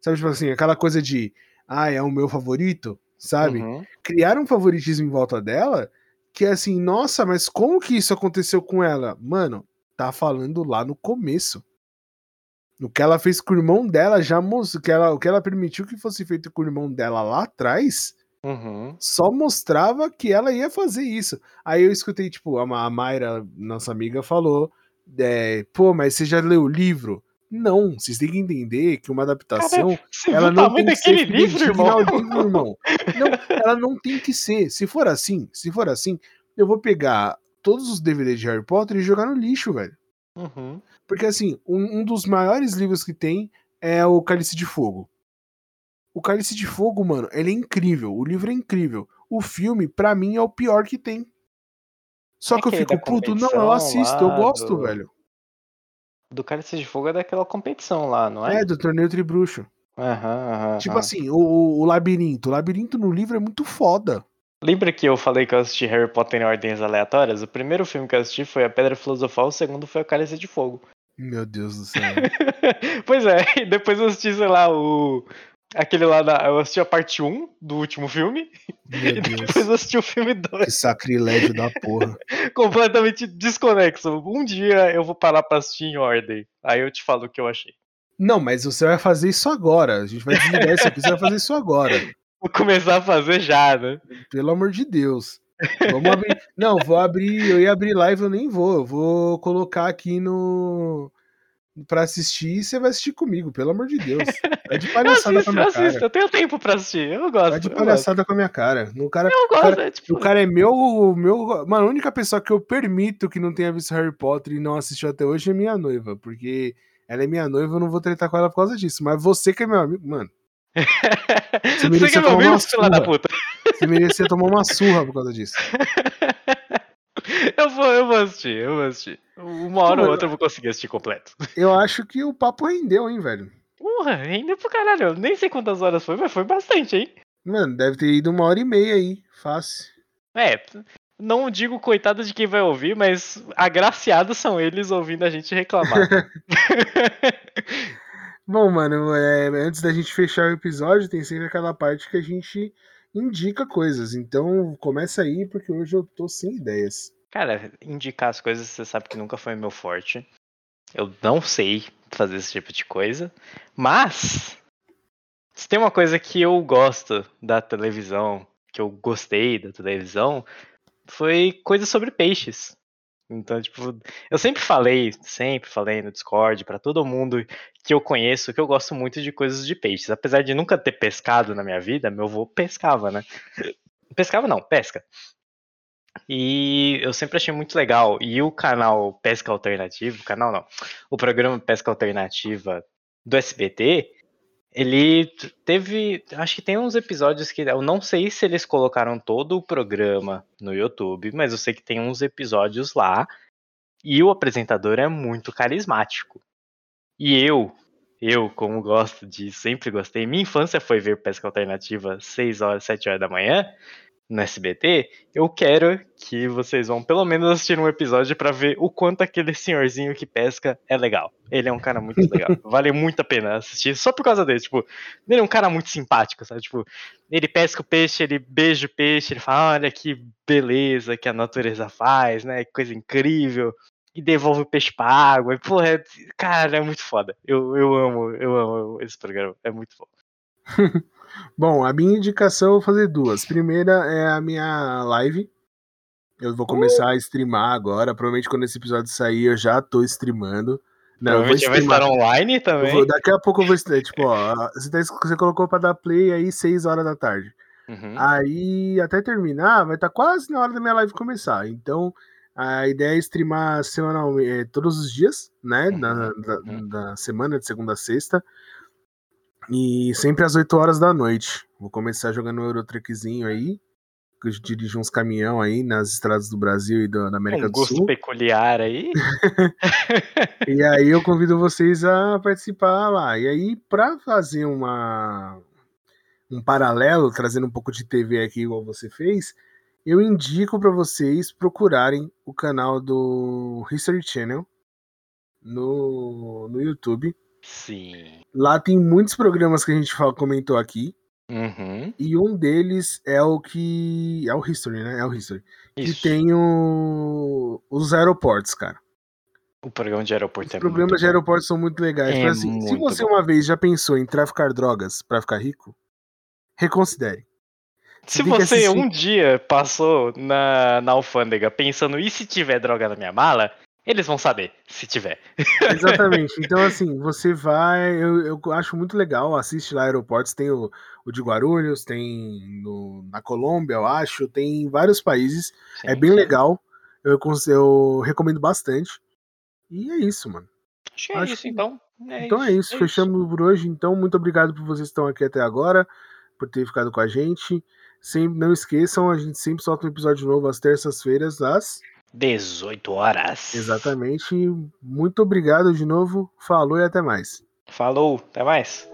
sabe, tipo assim, aquela coisa de, ah, é o meu favorito, sabe? Uhum. Criaram um favoritismo em volta dela, que é assim, nossa, mas como que isso aconteceu com ela? Mano, tá falando lá no começo. No que ela fez com o irmão dela, já mostrou que ela, o que ela permitiu que fosse feito com o irmão dela lá atrás, Uhum. só mostrava que ela ia fazer isso. Aí eu escutei, tipo, a Ma- a Mayra, nossa amiga, falou: é, pô, mas você já leu o livro? Não, vocês têm que entender que uma adaptação. Você ela não tem que ser livro, irmão? livro, irmão. Não, ela não tem que ser. Se for assim, se for assim, eu vou pegar todos os DVDs de Harry Potter e jogar no lixo, velho. Uhum. Porque, assim, um, um dos maiores livros que tem é o Cálice de Fogo. O Cálice de Fogo, mano, ele é incrível. O livro é incrível. O filme, pra mim, é o pior que tem. Só É que eu aquele fico puto, não, eu assisto, eu gosto, velho. Do Cálice de Fogo é daquela competição lá, não é? É, do torneio Tribruxo. Aham, aham. Tipo aham. assim, o, o, o labirinto. O labirinto no livro é muito foda. Lembra que eu falei que eu assisti Harry Potter em ordens aleatórias? O primeiro filme que eu assisti foi A Pedra Filosofal, o segundo foi o Cálice de Fogo. Meu Deus do céu. pois é, e depois eu assisti, sei lá, o. Aquele lá da. Eu assisti a parte 1 do último filme. Meu e depois Deus. eu assisti o filme 2. Que sacrilégio da porra. completamente desconexo. Um dia eu vou parar pra assistir em ordem. Aí eu te falo o que eu achei. Não, mas você vai fazer isso agora. A gente vai desligar isso aqui, você vai fazer isso agora. Vou começar a fazer já, né? Pelo amor de Deus. Vamos abrir. Não, vou abrir. Eu ia abrir live, eu nem vou. Eu vou colocar aqui no. Pra assistir e você vai assistir comigo, pelo amor de Deus. Tá de Eu palhaçada assisto, com a eu minha assisto, cara. eu tenho tempo pra assistir. Eu gosto. Tá de eu palhaçada com a minha cara. O cara, Eu gosto, cara- é tipo. o cara é meu, meu. Mano, a única pessoa que eu permito que não tenha visto Harry Potter e não assistiu até hoje é minha noiva. Porque ela é minha noiva, eu não vou tretar com ela por causa disso. Mas você que é meu amigo, mano, Você merecia que é meu amigo, filha da puta. você merecia tomar uma surra por causa disso. Eu vou, eu vou assistir, eu vou assistir. Uma hora ou Mano, outra eu vou conseguir assistir completo. Eu acho que o papo rendeu, hein, velho. Porra, ainda pro caralho. Eu nem sei quantas horas foi, mas foi bastante, hein? Mano, deve ter ido uma hora e meia aí. Fácil. É, não digo coitado de quem vai ouvir, mas agraciados são eles ouvindo a gente reclamar. Bom, mano, é, antes da gente fechar o episódio, tem sempre aquela parte que a gente indica coisas. Então, começa aí, porque hoje eu tô sem ideias. Cara, indicar as coisas você sabe que nunca foi meu forte. Eu não sei fazer esse tipo de coisa. Mas, se tem uma coisa que eu gosto da televisão, que eu gostei da televisão, foi coisas sobre peixes. Então, tipo, eu sempre falei, sempre falei no Discord pra todo mundo que eu conheço que eu gosto muito de coisas de peixes. Apesar de nunca ter pescado na minha vida, meu avô pescava, né? Pescava não, pesca. E eu sempre achei muito legal. E o canal Pesca Alternativa, o canal não, o programa Pesca Alternativa do SBT, ele teve, acho que tem uns episódios que eu não sei se eles colocaram todo o programa no YouTube, mas eu sei que tem uns episódios lá. E o apresentador é muito carismático. E eu, eu, como gosto de, sempre gostei, minha infância foi ver Pesca Alternativa 6 horas, 7 horas da manhã no SBT, eu quero que vocês vão pelo menos assistir um episódio pra ver o quanto aquele senhorzinho que pesca é legal. Ele é um cara muito legal. Vale muito a pena assistir só por causa dele. Tipo, ele é um cara muito simpático, sabe? Tipo, ele pesca o peixe, ele beija o peixe, ele fala: olha que beleza que a natureza faz, né? Que coisa incrível. E devolve o peixe pra água. E, porra, é- cara, é muito foda. Eu, eu amo, eu amo esse programa. É muito bom. Bom, a minha indicação eu vou fazer duas. Primeira é a minha live. Eu vou começar a streamar agora. Provavelmente quando esse episódio sair, eu já tô streamando. Não, Provavelmente vai estar online também. vou- daqui a pouco eu vou streamar. Tipo, ó, você, tá- você colocou pra dar play aí 6 horas da tarde. Uhum. Aí, até terminar, vai estar quase na hora da minha live começar. Então, a ideia é streamar semanalmente, é, todos os dias, né? Uhum, Na, da, uhum. da semana, de segunda a sexta. E sempre às 8 horas da noite. Vou começar jogando um Eurotruckzinho aí. dirige uns caminhão aí nas estradas do Brasil e da América um do Sul. gosto peculiar aí. e aí eu convido vocês a participar lá. E aí, para fazer uma um paralelo, trazendo um pouco de TV aqui, igual você fez, eu indico para vocês procurarem o canal do History Channel no, no YouTube. Sim. Lá tem muitos programas que a gente fala, comentou aqui. Uhum. E um deles é o que. É o History, né? É o History. Isso. Que tem o... os aeroportos, cara. O programa de aeroporto Os é programas de aeroportos são muito legais. É Mas, assim, se muito você bom. uma vez já pensou em traficar drogas pra ficar rico, reconsidere. Se você assistir. um dia passou na, na alfândega pensando, e se tiver droga na minha mala? Eles vão saber, se tiver. Exatamente. Então, assim, você vai. Eu, eu acho muito legal. Assiste lá aeroportos. Tem o, o de Guarulhos, tem no, na Colômbia, eu acho. Tem em vários países. é Sim, bem sim. legal. Eu, eu recomendo bastante. E é isso, mano. Acho que é Acho isso, então. É então é isso. Fechamos por hoje. Então, muito obrigado por vocês que estão aqui até agora, por ter ficado com a gente. Sempre, não esqueçam, a gente sempre solta um episódio novo às terças-feiras, às 18 horas. Exatamente. Muito obrigado de novo. Falou e até mais. Falou, até mais.